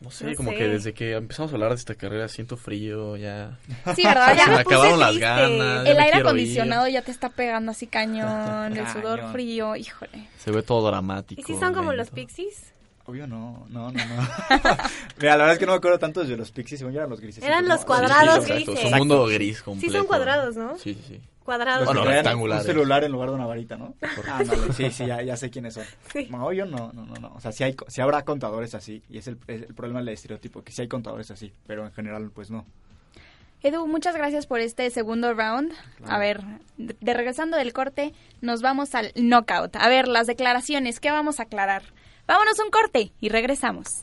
No sé, No como sé. que desde que empezamos a hablar de esta carrera siento frío, ya... Sí, ¿verdad? Se Ya me me puse acabaron las ganas. el aire acondicionado ir. ya te está pegando así cañón, el sudor Cañón. frío, híjole. Se ve todo dramático. ¿Y si son como los pixies? Obvio no, no, no, no. Mira, la verdad es que no me acuerdo tanto de los pixies, según yo eran los grises. Eran los cuadrados exacto, grises. Es un mundo gris completo. Sí son cuadrados, ¿no? Sí, sí, sí. Cuadrados. Bueno, que traían rectangulares. Un celular en lugar de una varita, ¿no? Ándale, sí, sí, ya, ya sé quiénes son. Sí. No, yo no, no, no, no. O sea, sí, hay, co- sí habrá contadores así, y es el, es el problema del estereotipo, que sí hay contadores así, pero en general, pues no. Edu, muchas gracias por este segundo round. A ver, de, de regresando del corte, nos vamos al knockout. A ver, las declaraciones, ¿qué vamos a aclarar? Vámonos un corte y regresamos.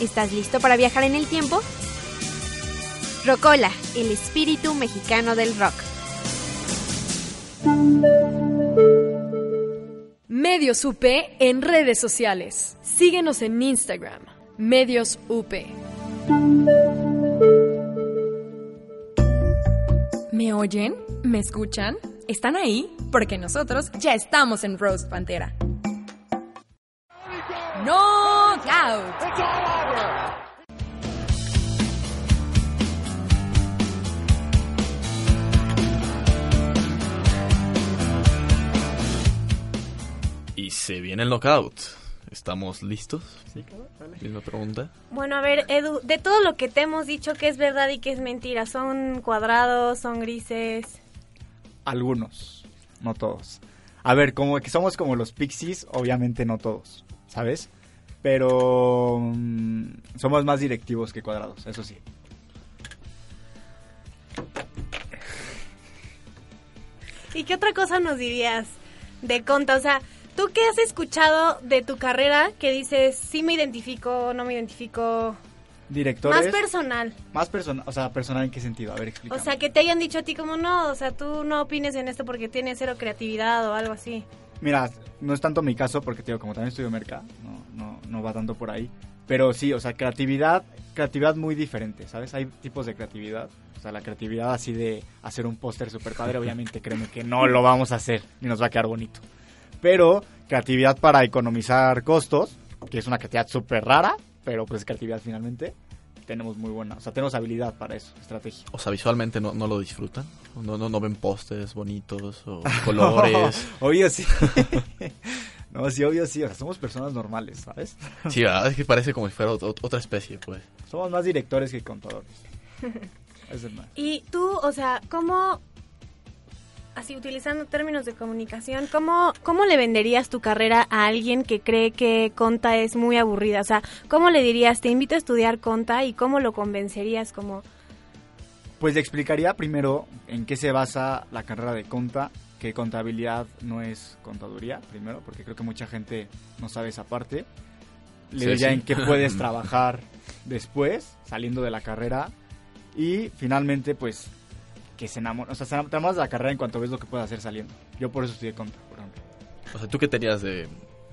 ¿Estás listo para viajar en el tiempo? Rocola, el espíritu mexicano del rock. Medios UP en redes sociales. Síguenos en Instagram, Medios UP. ¿Me oyen? ¿Me escuchan? ¿Están ahí? Porque nosotros ya estamos en Rose Pantera. Knockout. Y se viene el knockout. ¿Estamos listos? Sí, claro, dale. Misma pregunta. Bueno, a ver, Edu, de todo lo que te hemos dicho que es verdad y que es mentira, ¿son cuadrados, son grises? Algunos, no todos. A ver, como que somos como los pixies, obviamente no todos, ¿sabes? Pero mm, somos más directivos que cuadrados, eso sí. ¿Y qué otra cosa nos dirías de Conta? O sea, ¿tú qué has escuchado de tu carrera que dices, sí me identifico, no me identifico? Directores. Más personal. Más personal, o sea, personal en qué sentido? A ver, O explícame. sea, que te hayan dicho a ti como no, o sea, tú no opines en esto porque tienes cero creatividad o algo así. Mira, no es tanto mi caso porque, digo, como también estudio merca, no, no, no va tanto por ahí. Pero sí, o sea, creatividad, creatividad muy diferente, ¿sabes? Hay tipos de creatividad. O sea, la creatividad así de hacer un póster super padre, obviamente créeme que no lo vamos a hacer ni nos va a quedar bonito. Pero creatividad para economizar costos, que es una creatividad súper rara, pero pues creatividad finalmente, tenemos muy buena. O sea, tenemos habilidad para eso, estrategia. O sea, visualmente no, no lo disfrutan. No, no, no ven postes bonitos o colores. obvio sí. no, sí, obvio sí. O sea, somos personas normales, ¿sabes? Sí, ¿verdad? es que parece como si fuera ot- otra especie, pues. Somos más directores que contadores. Es el. Y tú, o sea, ¿cómo, así utilizando términos de comunicación, ¿cómo, cómo le venderías tu carrera a alguien que cree que Conta es muy aburrida? O sea, ¿cómo le dirías, te invito a estudiar Conta y cómo lo convencerías como... Pues le explicaría primero en qué se basa la carrera de conta, que contabilidad no es contaduría, primero, porque creo que mucha gente no sabe esa parte. Le Sí, diría sí. en qué puedes trabajar después, saliendo de la carrera. Y finalmente, pues, que se enamora. O sea, se enamoras de la carrera en cuanto ves lo que puedes hacer saliendo. Yo por eso estudié conta, por ejemplo. O sea, ¿tú qué tenías de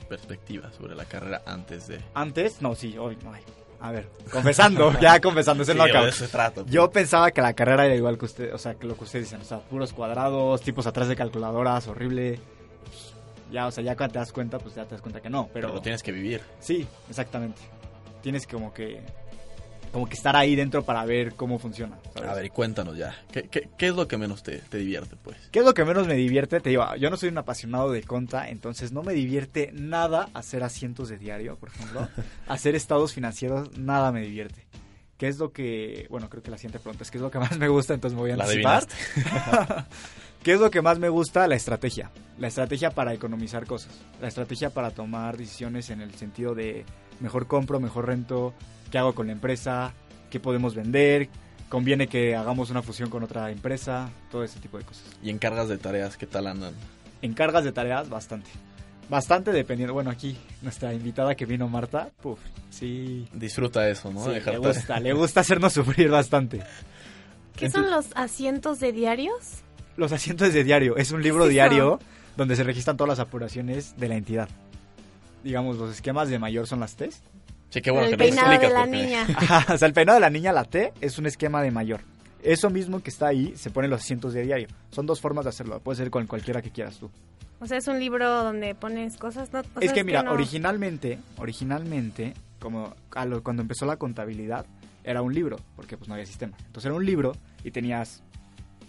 perspectiva sobre la carrera antes de...? Antes, no, sí, hoy no hay. A ver, confesando, ya confesando, es el Sí, knockout. de eso se trata, pues. Yo pensaba que la carrera era igual que usted, o sea, que lo que ustedes dicen, o sea, puros cuadrados, tipos atrás de calculadoras, horrible. Ya, o sea, ya cuando te das cuenta, pues ya te das cuenta que no, pero... Pero lo tienes que vivir. Sí, exactamente. Tienes como que como que estar ahí dentro para ver cómo funciona. ¿sabes? A ver, y cuéntanos ya. ¿Qué, qué, qué es lo que menos te, te divierte, pues? ¿Qué es lo que menos me divierte? Te digo, yo no soy un apasionado de conta, entonces no me divierte nada hacer asientos de diario, por ejemplo. hacer estados financieros, nada me divierte. ¿Qué es lo que, bueno, creo que la siguiente pregunta es qué es lo que más me gusta, entonces me voy a La anticipar. ¿Qué es lo que más me gusta? La estrategia. La estrategia para economizar cosas. La estrategia para tomar decisiones en el sentido de mejor compro, mejor rento, qué hago con la empresa, qué podemos vender, conviene que hagamos una fusión con otra empresa, todo ese tipo de cosas. ¿Y encargas de tareas qué tal andan? Encargas de tareas, bastante. Bastante dependiendo. Bueno, aquí nuestra invitada que vino, Marta, puf, sí. Disfruta eso, ¿no? Sí, le gusta, le gusta hacernos sufrir bastante. ¿Qué son los asientos de diarios? Los asientos de diario. Es un libro es diario donde se registran todas las apuraciones de la entidad. Digamos, los esquemas de mayor son las T's. Sí, qué bueno El que nos peinado de explicas la porque- niña. Ajá, o sea, el peinado de la niña, la T, es un esquema de mayor. Eso mismo que está ahí se ponen los asientos de diario. Son dos formas de hacerlo. Puede ser con cualquiera que quieras tú. O sea, es un libro donde pones cosas, ¿no? O es que mira, no- originalmente, originalmente, como a lo- cuando empezó la contabilidad, era un libro, porque pues no había sistema. Entonces era un libro y tenías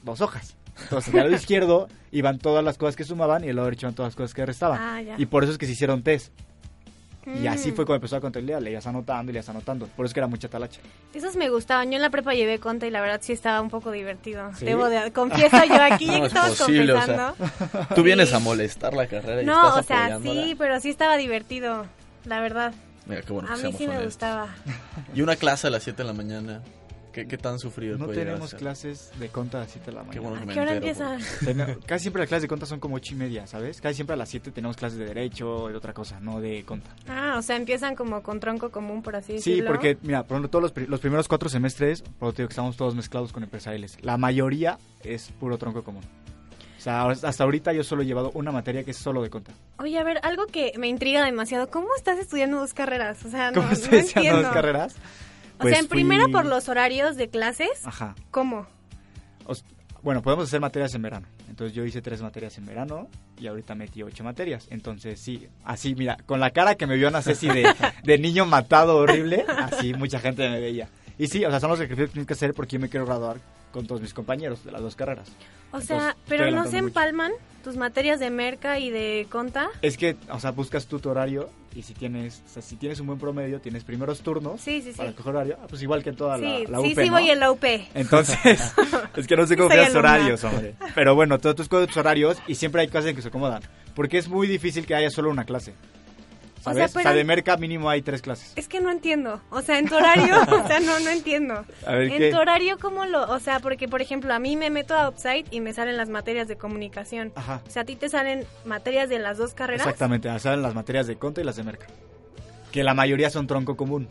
dos hojas. Entonces, del lado izquierdo iban todas las cosas que sumaban y del lado derecho iban todas las cosas que restaban. Ah, ya. Y por eso es que se hicieron test. Y así Mm. fue como empezó la contabilidad, le ibas anotando y le ibas anotando. Por eso es que era mucha talacha. Esos me gustaban. Yo en la prepa llevé conta y la verdad sí estaba un poco divertido. ¿Sí? Debo de... Confieso yo aquí, ya No que es estamos posible, o sea, confesando. Tú vienes a molestar la carrera y No, estás o sea, sí, pero sí estaba divertido, la verdad. Mira, qué bueno a que mí sí me gustaba. Y una clase a las 7 de la mañana. ¿Qué, qué tan sufrido No tenemos clases de conta a las 7 de la mañana. Qué bueno que ¿A me qué hora entero, empieza? Ten- Casi siempre las clases de conta son como ocho y media, ¿sabes? Casi siempre a las 7 tenemos clases de derecho y de otra cosa, no de conta. Ah, o sea, empiezan como con tronco común, por así Sí, decirlo. porque, mira, por ejemplo, todos los, pri- los primeros cuatro semestres, por lo que digo que estamos todos mezclados con empresariales. La mayoría es puro tronco común. O sea, hasta ahorita yo solo he llevado una materia que es solo de conta. Oye, a ver, algo que me intriga demasiado. ¿Cómo estás estudiando dos carreras? O sea, no, ¿Cómo no estoy haciendo entiendo. dos carreras? O Pues sea, en fui- primera por los horarios de clases, Ajá. ¿cómo? Os- Bueno, podemos hacer materias en verano. Entonces yo hice tres materias en verano y ahorita metí ocho materias. Entonces sí, así mira, con la cara que me vio Ana Ceci de, de niño matado horrible, así mucha gente me veía. Y sí, o sea, son los sacrificios que tienes que hacer porque yo me quiero graduar con todos mis compañeros de las dos carreras. O sea, Entonces, pero no se mucho. empalman tus materias de merca y de conta. Es que, o sea, buscas tú tu horario y si tienes, o sea, si tienes un buen promedio, tienes primeros turnos Sí, sí, sí. para coger horario, ah, pues igual que en toda Sí, la, la sí, UP, sí ¿no? voy en la UP. Entonces, es que no sé cómo alumna. horarios, hombre. Pero bueno, todos tus tus horarios y siempre hay clases en que se acomodan. Porque es muy difícil que haya solo una clase. O sea, ¿Sabes? O sea, pero- de merca mínimo hay tres clases. Es que no entiendo. O sea, en tu horario, o sea, no, no entiendo. A ver, en ¿qué? tu horario, ¿cómo lo...? O sea, porque, por ejemplo, a mí me meto a Outside y me salen las materias de comunicación. Ajá. O sea, a ti te salen materias de las dos carreras. Exactamente, o sea, las materias de conta y las de merca. Que la mayoría son tronco común.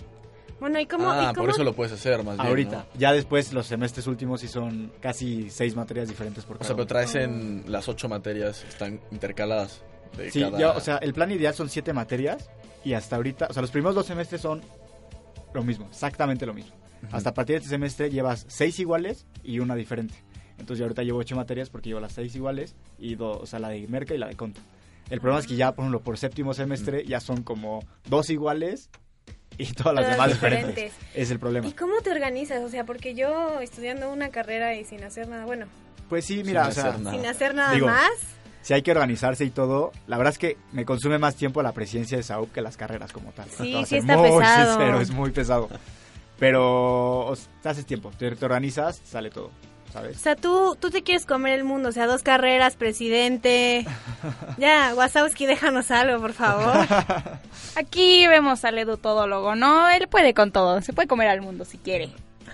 Bueno, ¿y cómo? ah, y cómo- por eso lo puedes hacer más bien, Ahorita. ¿no? Ya después los semestres últimos sí son casi seis materias diferentes por O cada sea, pero uno. traes en las ocho materias, están intercaladas. De Sí, cada... ya, o sea, el plan ideal son siete materias y hasta ahorita, o sea, los primeros dos semestres son lo mismo, exactamente lo mismo. Hasta a partir de este semestre llevas seis iguales y una diferente. Entonces yo ahorita llevo ocho materias porque llevo las seis iguales y dos, o sea, la de Merca y la de Conta. El problema es que ya, por ejemplo, por séptimo semestre ya son como dos iguales y todas las Todas demás diferentes. diferentes. Es el problema. ¿Y cómo te organizas? O sea, porque yo estudiando una carrera y sin hacer nada, bueno, Pues sí, mira, Sin o sea, hacer nada. sin hacer nada Digo, más. Si hay que organizarse y todo, la verdad es que me consume más tiempo la presidencia de SAUP que las carreras como tal. Sí, a sí está muy pesado. sincero, es muy pesado. Pero o sea, te haces tiempo, te, te organizas, sale todo, O ¿sabes? sea, tú, tú te quieres comer el mundo, o sea, dos carreras, presidente. Ya, Wazowski, déjanos algo, por favor. Aquí vemos al Edu todólogo, ¿no? Él puede con todo, se puede comer al mundo si quiere.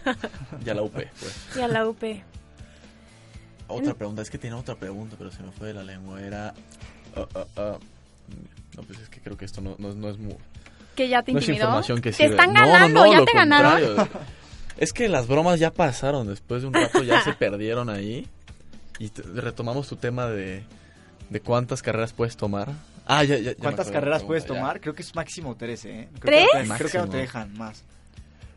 Ya la UP, pues. Ya la UP. Otra pregunta, es que tenía otra pregunta, pero se me fue de la lengua. Era. ah, ah, ah, No, pues es que creo que esto no, no, no es muy. Que ya te No es información que te sirve. están No, no, ganando, no, ya lo te ganaron. contrario. Es que las bromas ya pasaron. Después de un rato ya se perdieron ahí. Y retomamos tu tema de, de cuántas carreras puedes tomar. Ah, ya, ya. ¿Cuántas carreras puedes tomar? Creo que es máximo 13, ¿eh? Creo ¿Tres? Que no te- creo que no te dejan más.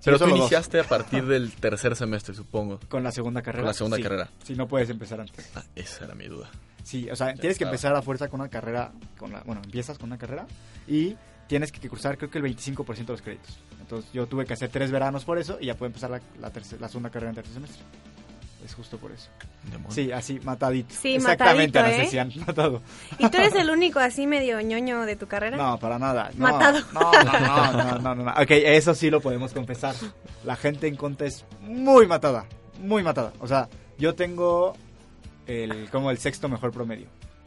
Pero Sí, tú dos. iniciaste a partir del tercer semestre, supongo. Con la segunda carrera. Con la segunda sí. carrera. Sí, no puedes empezar antes. Ah, esa era mi duda. Sí, o sea, Ya tienes que empezar a fuerza con una carrera, con la, bueno, empiezas con una carrera y tienes que cursar creo que el 25% de los créditos. Entonces yo tuve que hacer tres veranos por eso y ya puedo empezar la, la, tercer- la segunda carrera en tercer semestre. Es justo por eso. Sí, así, matadito. Sí, Exactamente, matadito, ¿eh? Anastasian, matado. ¿Y tú eres el único así medio ñoño de tu carrera? No, para nada. No, Matado. No, no, no, no, no, no, no. Ok, eso sí lo podemos confesar. La gente en Conta es muy matada, muy matada. O sea, yo tengo el, como el sexto mejor promedio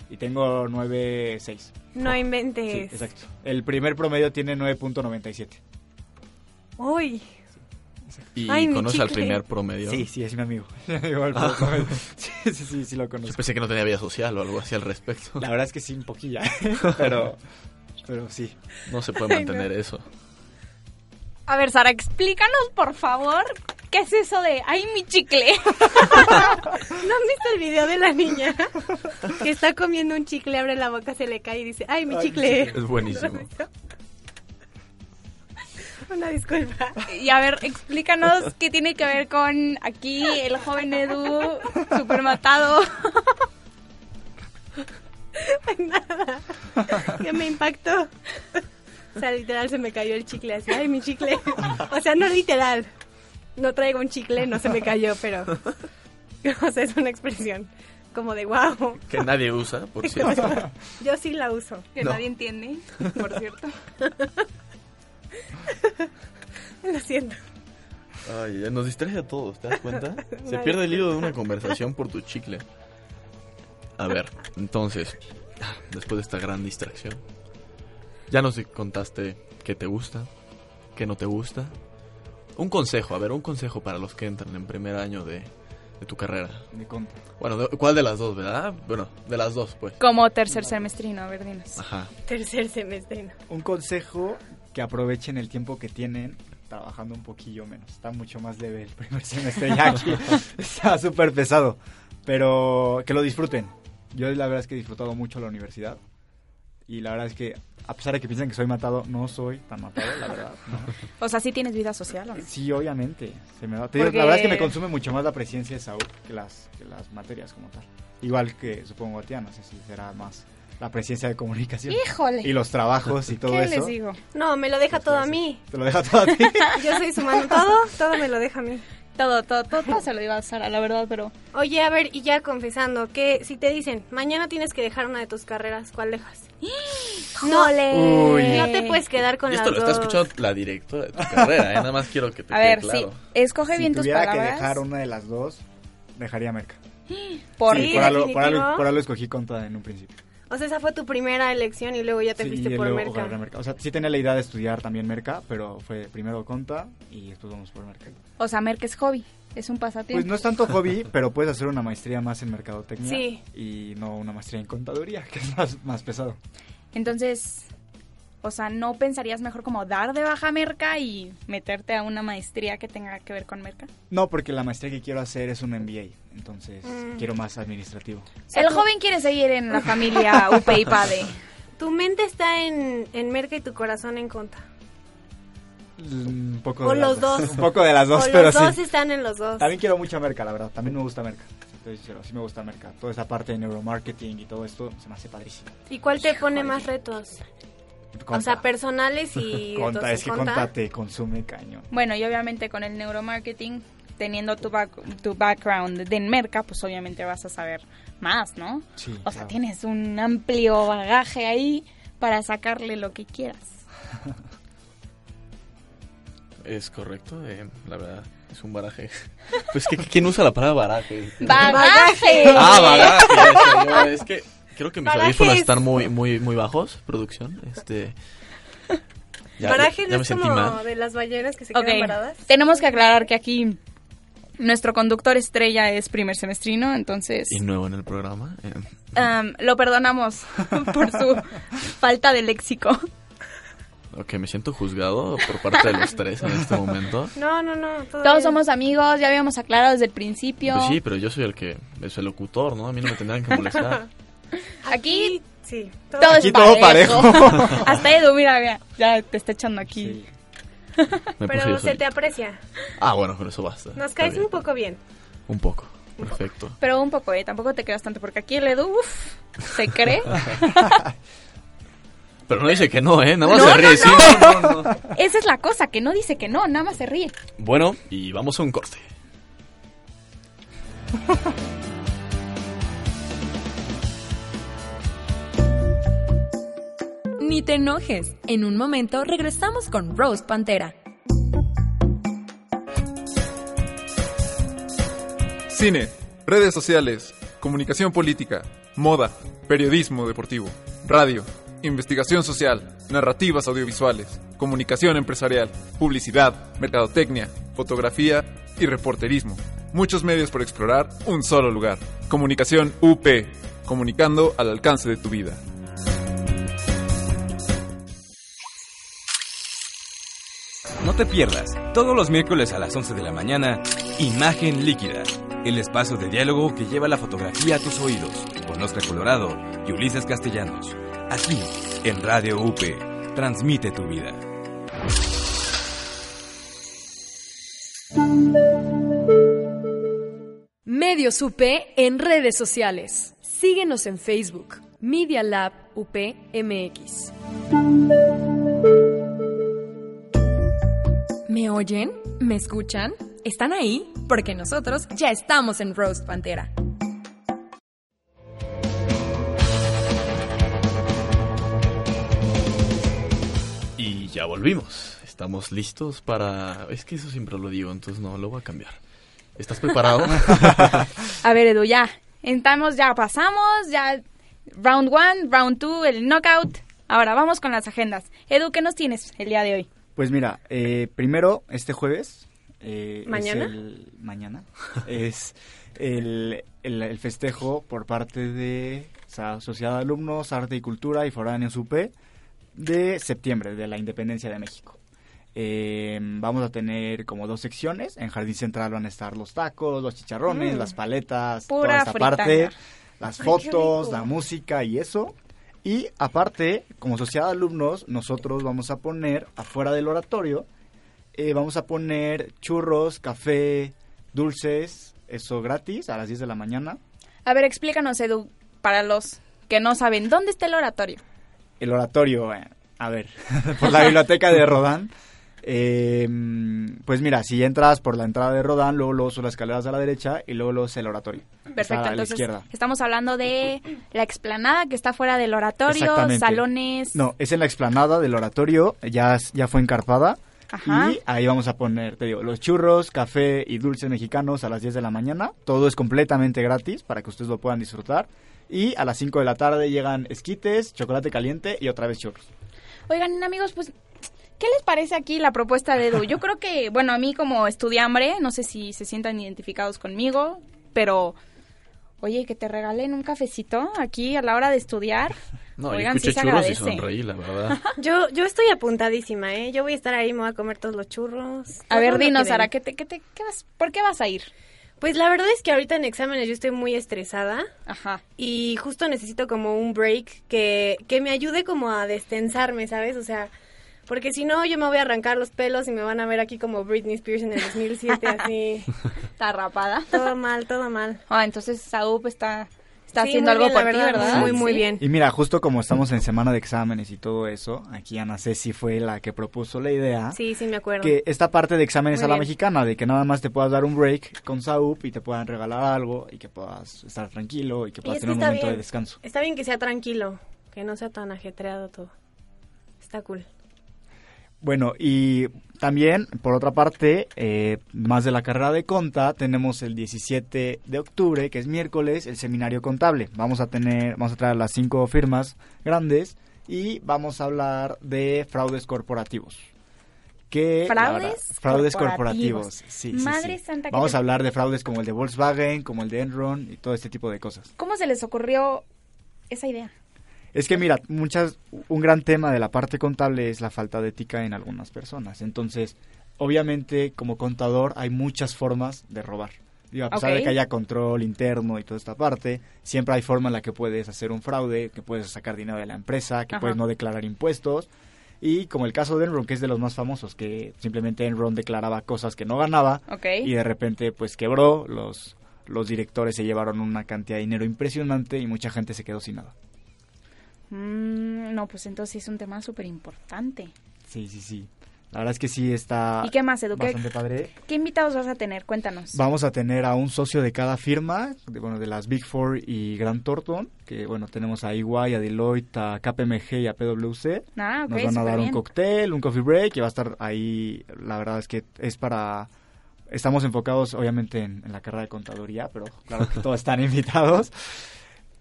y tengo 9.6. No Sí, inventes. exacto. El primer promedio tiene 9.97. Uy. ¿Y Ay, mi conoces al primer promedio? Sí, sí, es mi amigo. Mi amigo, el Ah. promedio. Sí, sí, sí, sí lo Yo conozco. pensé que no tenía vida social o algo así al respecto. La verdad es que sí, un poquilla, pero, pero sí. No se puede mantener eso. A ver, Sara, explícanos, por favor, ¿qué es eso de ay mi chicle? ¿No han visto el video de la niña? Que está comiendo un chicle, abre la boca, se le cae y dice, ¡ay, mi Ay, mi chicle! Es buenísimo. Una disculpa. Y a ver, explícanos qué tiene que ver con aquí el joven Edu super matado. Nada. Que me impactó. O sea, literal se me cayó el chicle así. ¡Ay, mi chicle! O sea, no literal. No traigo un chicle, no se me cayó, pero... O sea, es una expresión como de wow. Que nadie usa, por cierto. Yo sí la uso. Que No. nadie entiende, por cierto. Lo siento. Ay, nos distrae a todos, ¿te das cuenta? Se Vale. pierde el hilo de una conversación por tu chicle. A ver, entonces, después de esta gran distracción, ya nos contaste qué te gusta, qué no te gusta. Un consejo, a ver, un consejo para los que entran en primer año de, de tu carrera. Mi conta. Bueno, de- ¿cuál de las dos, verdad? Bueno, de las dos, pues. Como tercer semestrino, a ver, dinos. Ajá. Tercer semestre. no. Un consejo que aprovechen el tiempo que tienen trabajando un poquillo menos. Está mucho más leve el primer semestre ya aquí. Está súper pesado. Pero que lo disfruten. Yo la verdad es que he disfrutado mucho la universidad. Y la verdad es que, a pesar de que piensan que soy matado, no soy tan matado, la verdad. ¿no? O sea, ¿sí tienes vida social o no? Sí, obviamente. Se me da- te digo, Porque- La verdad es que me consume mucho más la presidencia de Saúl que las, que las materias como tal. Igual que supongo a Tia, no sé si será más la presidencia de comunicación. Híjole. Y los trabajos y todo ¿Qué eso. les digo? No, me lo deja todo a mí. Te lo deja todo a ti. Yo soy su mano. Todo, todo me lo deja a mí. Todo, todo, todo, todo se lo iba a Sara, la verdad, pero... Oye, a ver, y ya confesando, que si te dicen, mañana tienes que dejar una de tus carreras, ¿cuál dejas? No, Uy. no te puedes quedar con Y las esto lo está dos. escuchando la directora de tu carrera, ¿eh? Nada más quiero que te A quede ver, claro. sí, escoge si bien tus tuviera palabras. que dejar una de las dos, dejaría Merca. Por Sí, Sí, por, algo, por, algo, por algo escogí contra en un principio. O sea, esa fue tu primera elección y luego ya te Sí, fuiste y por luego Merca. Merca. O sea, sí tenía la idea de estudiar también Merca, pero fue primero Conta y después vamos por Merca. O sea, Merck es hobby, es un pasatiempo. Pues no es tanto hobby, pero puedes hacer una maestría más en mercadotecnia Sí. y no una maestría en contaduría, que es más, más pesado. Entonces, O sea, ¿no pensarías mejor como dar de baja merca y meterte a una maestría que tenga que ver con merca? No, porque la maestría que quiero hacer es un MBA, entonces Mm. quiero más administrativo. El joven quiere seguir en la familia UP y PADE. Tu mente está en, en Merca y tu corazón en Conta. Un poco O de las los dos. Un poco de las dos, O pero los sí. dos están en los dos. También quiero mucha merca, la verdad. También me gusta merca. Estoy sincero, sí me gusta merca. Toda esa parte de neuromarketing y todo esto se me hace padrísimo. ¿Y cuál te pone más retos? O sea, personales y... Conta, es que Conta. conta te consume cañón. Bueno, y obviamente con el neuromarketing, teniendo tu, back- tu background de merca, pues obviamente vas a saber más, ¿no? Sí, o sea, claro. tienes un amplio bagaje ahí para sacarle lo que quieras. Es correcto, eh, la verdad, es un baraje. Pues que ¿quién usa la palabra baraje? ¡Bagaje! Ah, bagaje. yo, es que creo que mis Baraje audífonos es- están muy, muy, muy bajos, producción. Este. ya- Baraje ya- no ya me es sentí como mal. de las ballenas que se quedan paradas. tenemos que aclarar que aquí nuestro conductor estrella es primer semestrino, entonces Y nuevo en el programa. eh, um, lo perdonamos por su falta de léxico. ok, me siento juzgado por parte de los tres en este momento. No, no, no. todo Todos somos amigos, ya habíamos aclarado desde el principio. Pues sí, pero yo soy el que es el locutor, ¿no? A mí no me tendrán que molestar. Aquí Sí. todo Aquí es todo parejo. parejo. Hasta Edu, mira, mira, ya te está echando aquí. Yo Pero se te aprecia. Ah, bueno, con eso basta. Nos caes un poco bien. Un poco. Perfecto. Pero un poco, eh, tampoco te creas tanto, porque aquí el Edu, uf, se cree. Pero no dice que no, ¿eh? Nada más No, se ríe. no, sí, no. no, no, no. Esa es la cosa, que no dice que no, nada más se ríe. Bueno, y vamos a un corte. Ni te enojes. En un momento regresamos con Roast Pantera. Cine, redes sociales, comunicación política, moda, periodismo deportivo, radio, investigación social, narrativas audiovisuales, comunicación empresarial, publicidad, mercadotecnia, fotografía y reporterismo. Muchos medios por explorar, un solo lugar. Comunicación UP, comunicando al alcance de tu vida. No te pierdas, todos los miércoles a las 11 de la mañana, Imagen Líquida, el espacio de diálogo que lleva la fotografía a tus oídos, con Oscar Colorado y Ulises Castellanos. Aquí, en Radio UP, transmite tu vida. Medios UP en redes sociales. Síguenos en Facebook, Media Lab UPMX. ¿Me oyen? ¿Me escuchan? ¿Están ahí? Porque nosotros ya estamos en Roast Pantera. Y ya volvimos. Estamos listos para... Es que eso siempre lo digo, entonces no, lo voy a cambiar. ¿Estás preparado? A ver, Edu, ya. Estamos, ya pasamos, ya round one, round two, el knockout. Ahora vamos con las agendas. Edu, ¿qué nos tienes el día de hoy? Pues mira, eh, primero, este jueves. eh, ¿Mañana? Es el, mañana. es el, el- el festejo por parte de o sea, Sociedad de Alumnos, Arte y Cultura y Foráneos UP de septiembre, de la Independencia de México. Eh, vamos a tener como dos secciones. En Jardín Central van a estar los tacos, los chicharrones, Mm. las paletas, Pura toda fritanga. parte, las Ay, fotos, la música y eso. Y aparte, como sociedad de alumnos, nosotros vamos a poner afuera del oratorio, eh, vamos a poner churros, café, dulces, eso gratis a las 10 de la mañana. A ver, explícanos, Edu, para los que no saben, ¿dónde está el oratorio? El oratorio, eh, a ver, por la biblioteca de Rodán. Eh, pues mira, si entras por la entrada de Rodán, luego, son las escaleras a la derecha y luego, es el oratorio. Perfecto, a la entonces izquierda. estamos hablando de la explanada que está fuera del oratorio, salones. No, es en la explanada del oratorio, ya, ya fue encarpada. Ajá. Y ahí vamos a poner, te digo, los churros, café y dulces mexicanos a las 10 de la mañana. Todo es completamente gratis para que ustedes lo puedan disfrutar. Y a las 5 de la tarde llegan esquites, chocolate caliente y otra vez churros. Oigan, amigos, pues, ¿qué les parece aquí la propuesta de Edu? Yo creo que, bueno, a mí como estudiambre, no sé si se sientan identificados conmigo, pero Oye, que te regalen un cafecito aquí a la hora de estudiar. No, Oigan, yo escuché sí se churros y sonreí, la verdad. Yo, yo estoy apuntadísima, ¿eh? Yo voy a estar ahí, me voy a comer todos los churros. A ver, dinos. Sara, ¿qué te, qué te, qué vas, ¿por qué vas a ir? Pues la verdad es que ahorita en exámenes yo estoy muy estresada. Ajá. Y justo necesito como un break que, que me ayude como a destensarme, ¿sabes? O sea, porque si no yo me voy a arrancar los pelos y me van a ver aquí como Britney Spears en el 2007, así. Está rapada. Todo mal, todo mal. Ah, entonces Saúl está, está Sí, haciendo algo bien, por ti, verdad, muy, muy Sí. bien. Y mira, justo como estamos en semana de exámenes y todo eso, aquí Ana Ceci fue la que propuso la idea. Sí, sí, me acuerdo. Que esta parte de exámenes Muy a la bien. mexicana, de que nada más te puedas dar un break con SAUP y te puedan regalar algo y que puedas estar tranquilo y que Y puedas tener un está momento de descanso. Está bien que sea tranquilo, que no sea tan ajetreado todo. Está cool. Bueno, y también, por otra parte, eh, más de la carrera de conta, tenemos el 17 de octubre, que es miércoles, el seminario contable. Vamos a tener, vamos a traer las cinco firmas grandes y vamos a hablar de fraudes corporativos. Que, ¿Fraudes verdad, fraudes corporativos? corporativos. Sí, sí, Madre sí. santa que Vamos a hablar de fraudes como el de Volkswagen, como el de Enron y todo este tipo de cosas. ¿Cómo se les ocurrió esa idea? Es que mira, muchas, un gran tema de la parte contable es la falta de ética en algunas personas. Entonces, obviamente, como contador hay muchas formas de robar. Digo, a pesar de que haya control interno y toda esta parte, siempre hay forma en la que puedes hacer un fraude, que puedes sacar dinero de la empresa, que Ajá. puedes no declarar impuestos. Y como el caso de Enron, que es de los más famosos, que simplemente Enron declaraba cosas que no ganaba y de repente pues quebró, los, los directores se llevaron una cantidad de dinero impresionante y mucha gente se quedó sin nada. Mm, no, pues entonces es un tema súper importante. Sí, sí, sí. La verdad es que sí está ¿Y qué más, Edu? ¿Qué- bastante padre. ¿Qué invitados vas a tener? Cuéntanos. Vamos a tener a un socio de cada firma, de, bueno, de las Big Four y Grant Thornton, que bueno, tenemos a EY, a Deloitte, a KPMG y a PwC. Ah, ok, Nos van a dar un cóctel, un coffee break, y va a estar ahí, la verdad es que es para... Estamos enfocados obviamente en, en la carrera de contaduría, pero claro que todos están invitados.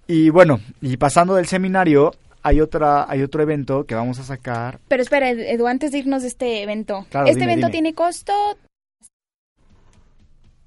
Y bueno, y pasando del seminario, hay otra hay otro evento que vamos a sacar Pero espera, Ed- Edu, antes de irnos de este evento. Claro, ¿Este dime, evento dime. tiene costo?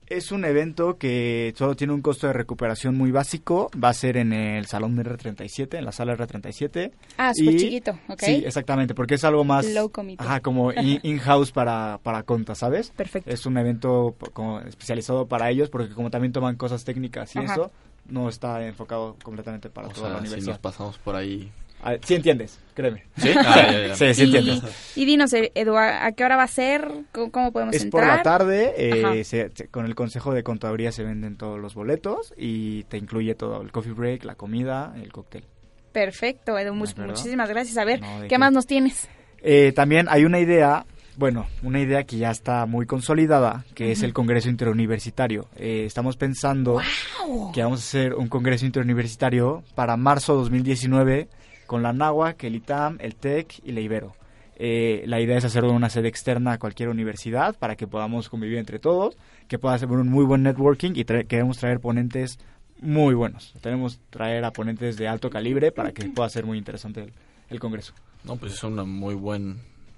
Es un evento que solo tiene un costo de recuperación muy básico. Va a ser en el salón de R37, en la sala R37. Ah, súper chiquito, ok. Sí, exactamente, porque es algo más... Low committee. Ajá, como in- in-house para, para conta, ¿sabes? Perfecto. Es un evento como especializado para ellos, porque como también toman cosas técnicas y Ajá. eso, no está enfocado completamente para O toda la sea, si universidad. nos pasamos por ahí... Ah, sí entiendes, créeme. ¿Sí? Ah, ya, ya. sí, sí y, entiendes. y dinos, eh, Edu, ¿a qué hora va a ser? ¿Cómo, cómo podemos Es por entrar? la tarde, eh, Ajá. se- se- con el Consejo de Contaduría se venden todos los boletos y te incluye todo, el coffee break, la comida, el cóctel. Perfecto, Edu, muchísimas gracias. A ver, No, ¿de ¿qué qué? más nos tienes? Eh, también hay una idea, bueno, una idea que ya está muy consolidada, que es el Congreso Interuniversitario. Eh, estamos pensando que vamos a hacer un Congreso Interuniversitario para marzo 2019 con la NAWAC, el ITAM, el TEC y la Ibero. Eh, la idea es hacerlo en una sede externa a cualquier universidad para que podamos convivir entre todos, que pueda ser un muy buen networking y tra- queremos traer ponentes muy buenos. Tenemos traer a ponentes de alto calibre para que pueda ser muy interesante el, el Congreso. No, pues es una muy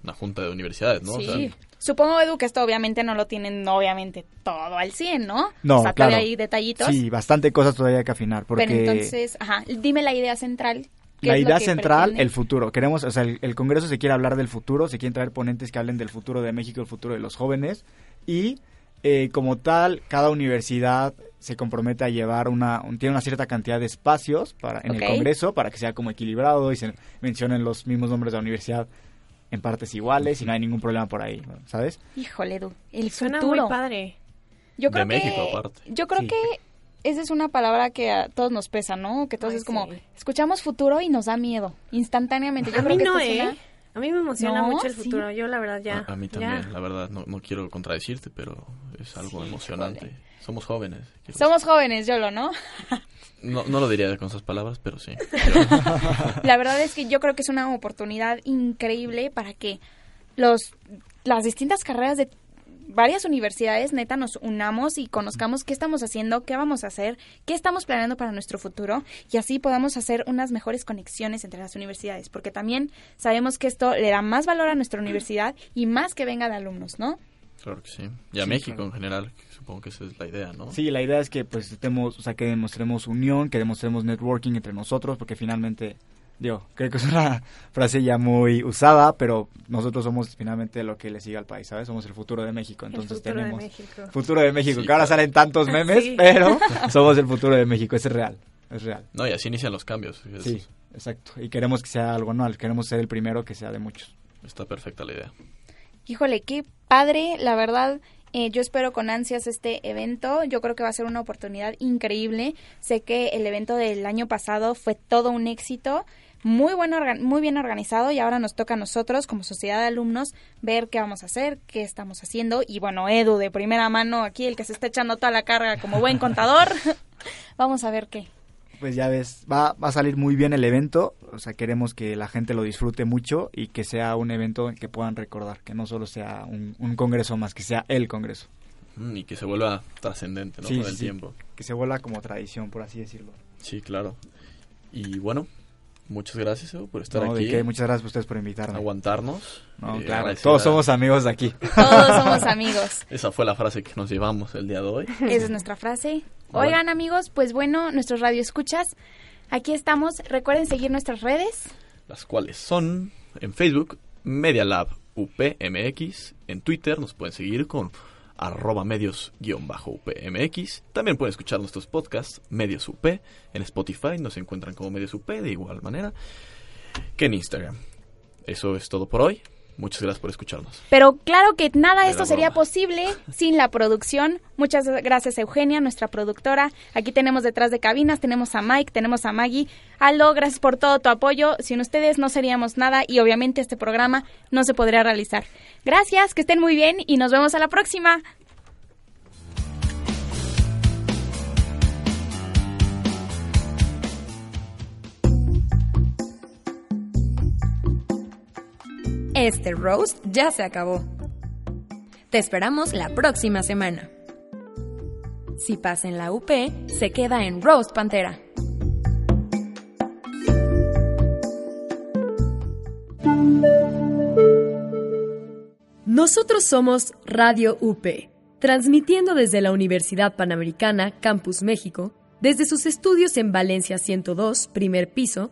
buena junta de universidades, ¿no? O Sí. sea, Supongo, Edu, que esto obviamente no lo tienen, obviamente, todo al 100, ¿no? No, o sea, claro. hay detallitos. Sí, bastante cosas todavía hay que afinar. Porque Pero entonces, ajá, dime la idea central. ¿Qué la idea central, el futuro. Queremos, o sea, el, el Congreso se quiere hablar del futuro, se quieren traer ponentes que hablen del futuro de México, el futuro de los jóvenes. Y eh, como tal, cada universidad se compromete a llevar una, un- tiene una cierta cantidad de espacios para, en el Congreso para que sea como equilibrado y se mencionen los mismos nombres de la universidad en partes iguales y no hay ningún problema por ahí, ¿sabes? Híjole, Edu, el Suena futuro. muy padre. Yo De creo México, que, aparte. Yo creo Sí. que esa es una palabra que a todos nos pesa, ¿no? Que todos Ay, es como, sí. escuchamos futuro y nos da miedo, instantáneamente. Yo a creo mí que no, ¿eh? A mí me emociona No, mucho el sí. futuro. Yo, la verdad, ya. a, a mí ya. también, la verdad, no, no quiero contradecirte, pero es algo emocionante. Somos jóvenes. Somos jóvenes, Yolo, ¿no? No, no lo diría con esas palabras, pero sí. La verdad es que yo creo que es una oportunidad increíble para que los las distintas carreras de varias universidades neta nos unamos y conozcamos qué estamos haciendo, qué vamos a hacer, qué estamos planeando para nuestro futuro y así podamos hacer unas mejores conexiones entre las universidades, porque también sabemos que esto le da más valor a nuestra universidad y más que venga de alumnos, ¿no? Claro que sí. Y a Sí, México claro. en general, que supongo que esa es la idea, ¿no? Sí, la idea es que pues estemos, o sea, que demostremos unión, que demostremos networking entre nosotros, porque finalmente, digo, creo que es una frase ya muy usada, pero nosotros somos finalmente lo que le sigue al país, ¿sabes? Somos el futuro de México, entonces futuro de tenemos México. futuro de México, Sí, que ahora claro. salen tantos memes, Sí. pero somos el futuro de México, eso es real, es real. No, y así inician los cambios. Es- Sí, exacto. Y queremos que sea algo anual, queremos ser el primero que sea de muchos. Está perfecta la idea. Híjole, qué padre, la verdad. Eh, yo espero con ansias este evento. Yo creo que va a ser una oportunidad increíble. Sé que el evento del año pasado fue todo un éxito, muy bueno, muy bien organizado y ahora nos toca a nosotros como sociedad de alumnos ver qué vamos a hacer, qué estamos haciendo y bueno, Edu de primera mano aquí el que se está echando toda la carga como buen contador. vamos a ver qué. Pues ya ves, va, va a salir muy bien el evento, o sea, queremos que la gente lo disfrute mucho y que sea un evento que puedan recordar, que no solo sea un, un congreso más, que sea el congreso. Mm, Y que se vuelva trascendente, ¿no? Sí, Con el sí. tiempo. Que se vuelva como tradición, por así decirlo. Sí, claro. Y bueno, muchas gracias Evo, por estar No, ¿de aquí. qué? Muchas gracias a ustedes por invitarme. Aguantarnos. No, Eh, claro, todos a- somos amigos de aquí. Todos somos amigos. Esa fue la frase que nos llevamos el día de hoy. Esa es nuestra frase. Bueno. Oigan amigos, pues bueno, nuestros radioescuchas, aquí estamos. Recuerden seguir nuestras redes. las cuales son en Facebook Media Lab UPMX, en Twitter nos pueden seguir con arroba medios guion bajo UPMX, también pueden escuchar nuestros podcasts Medios UP, en Spotify nos encuentran como Medios UP de igual manera que en Instagram. Eso es todo por hoy, muchas gracias por escucharnos. Pero claro que nada de esto sería broma. posible sin la producción. Muchas gracias Eugenia, nuestra productora. Aquí tenemos detrás de cabinas, tenemos a Mike, tenemos a Maggie. Aldo, gracias por todo tu apoyo. Sin ustedes no seríamos nada y obviamente este programa no se podría realizar. Gracias, que estén muy bien y nos vemos a la próxima. Este roast ya se acabó. Te esperamos la próxima semana. Si pasa en la UP, se queda en Roast Pantera. Nosotros somos Radio UP, transmitiendo desde la Universidad Panamericana, Campus México, desde sus estudios en Valencia 102, primer piso,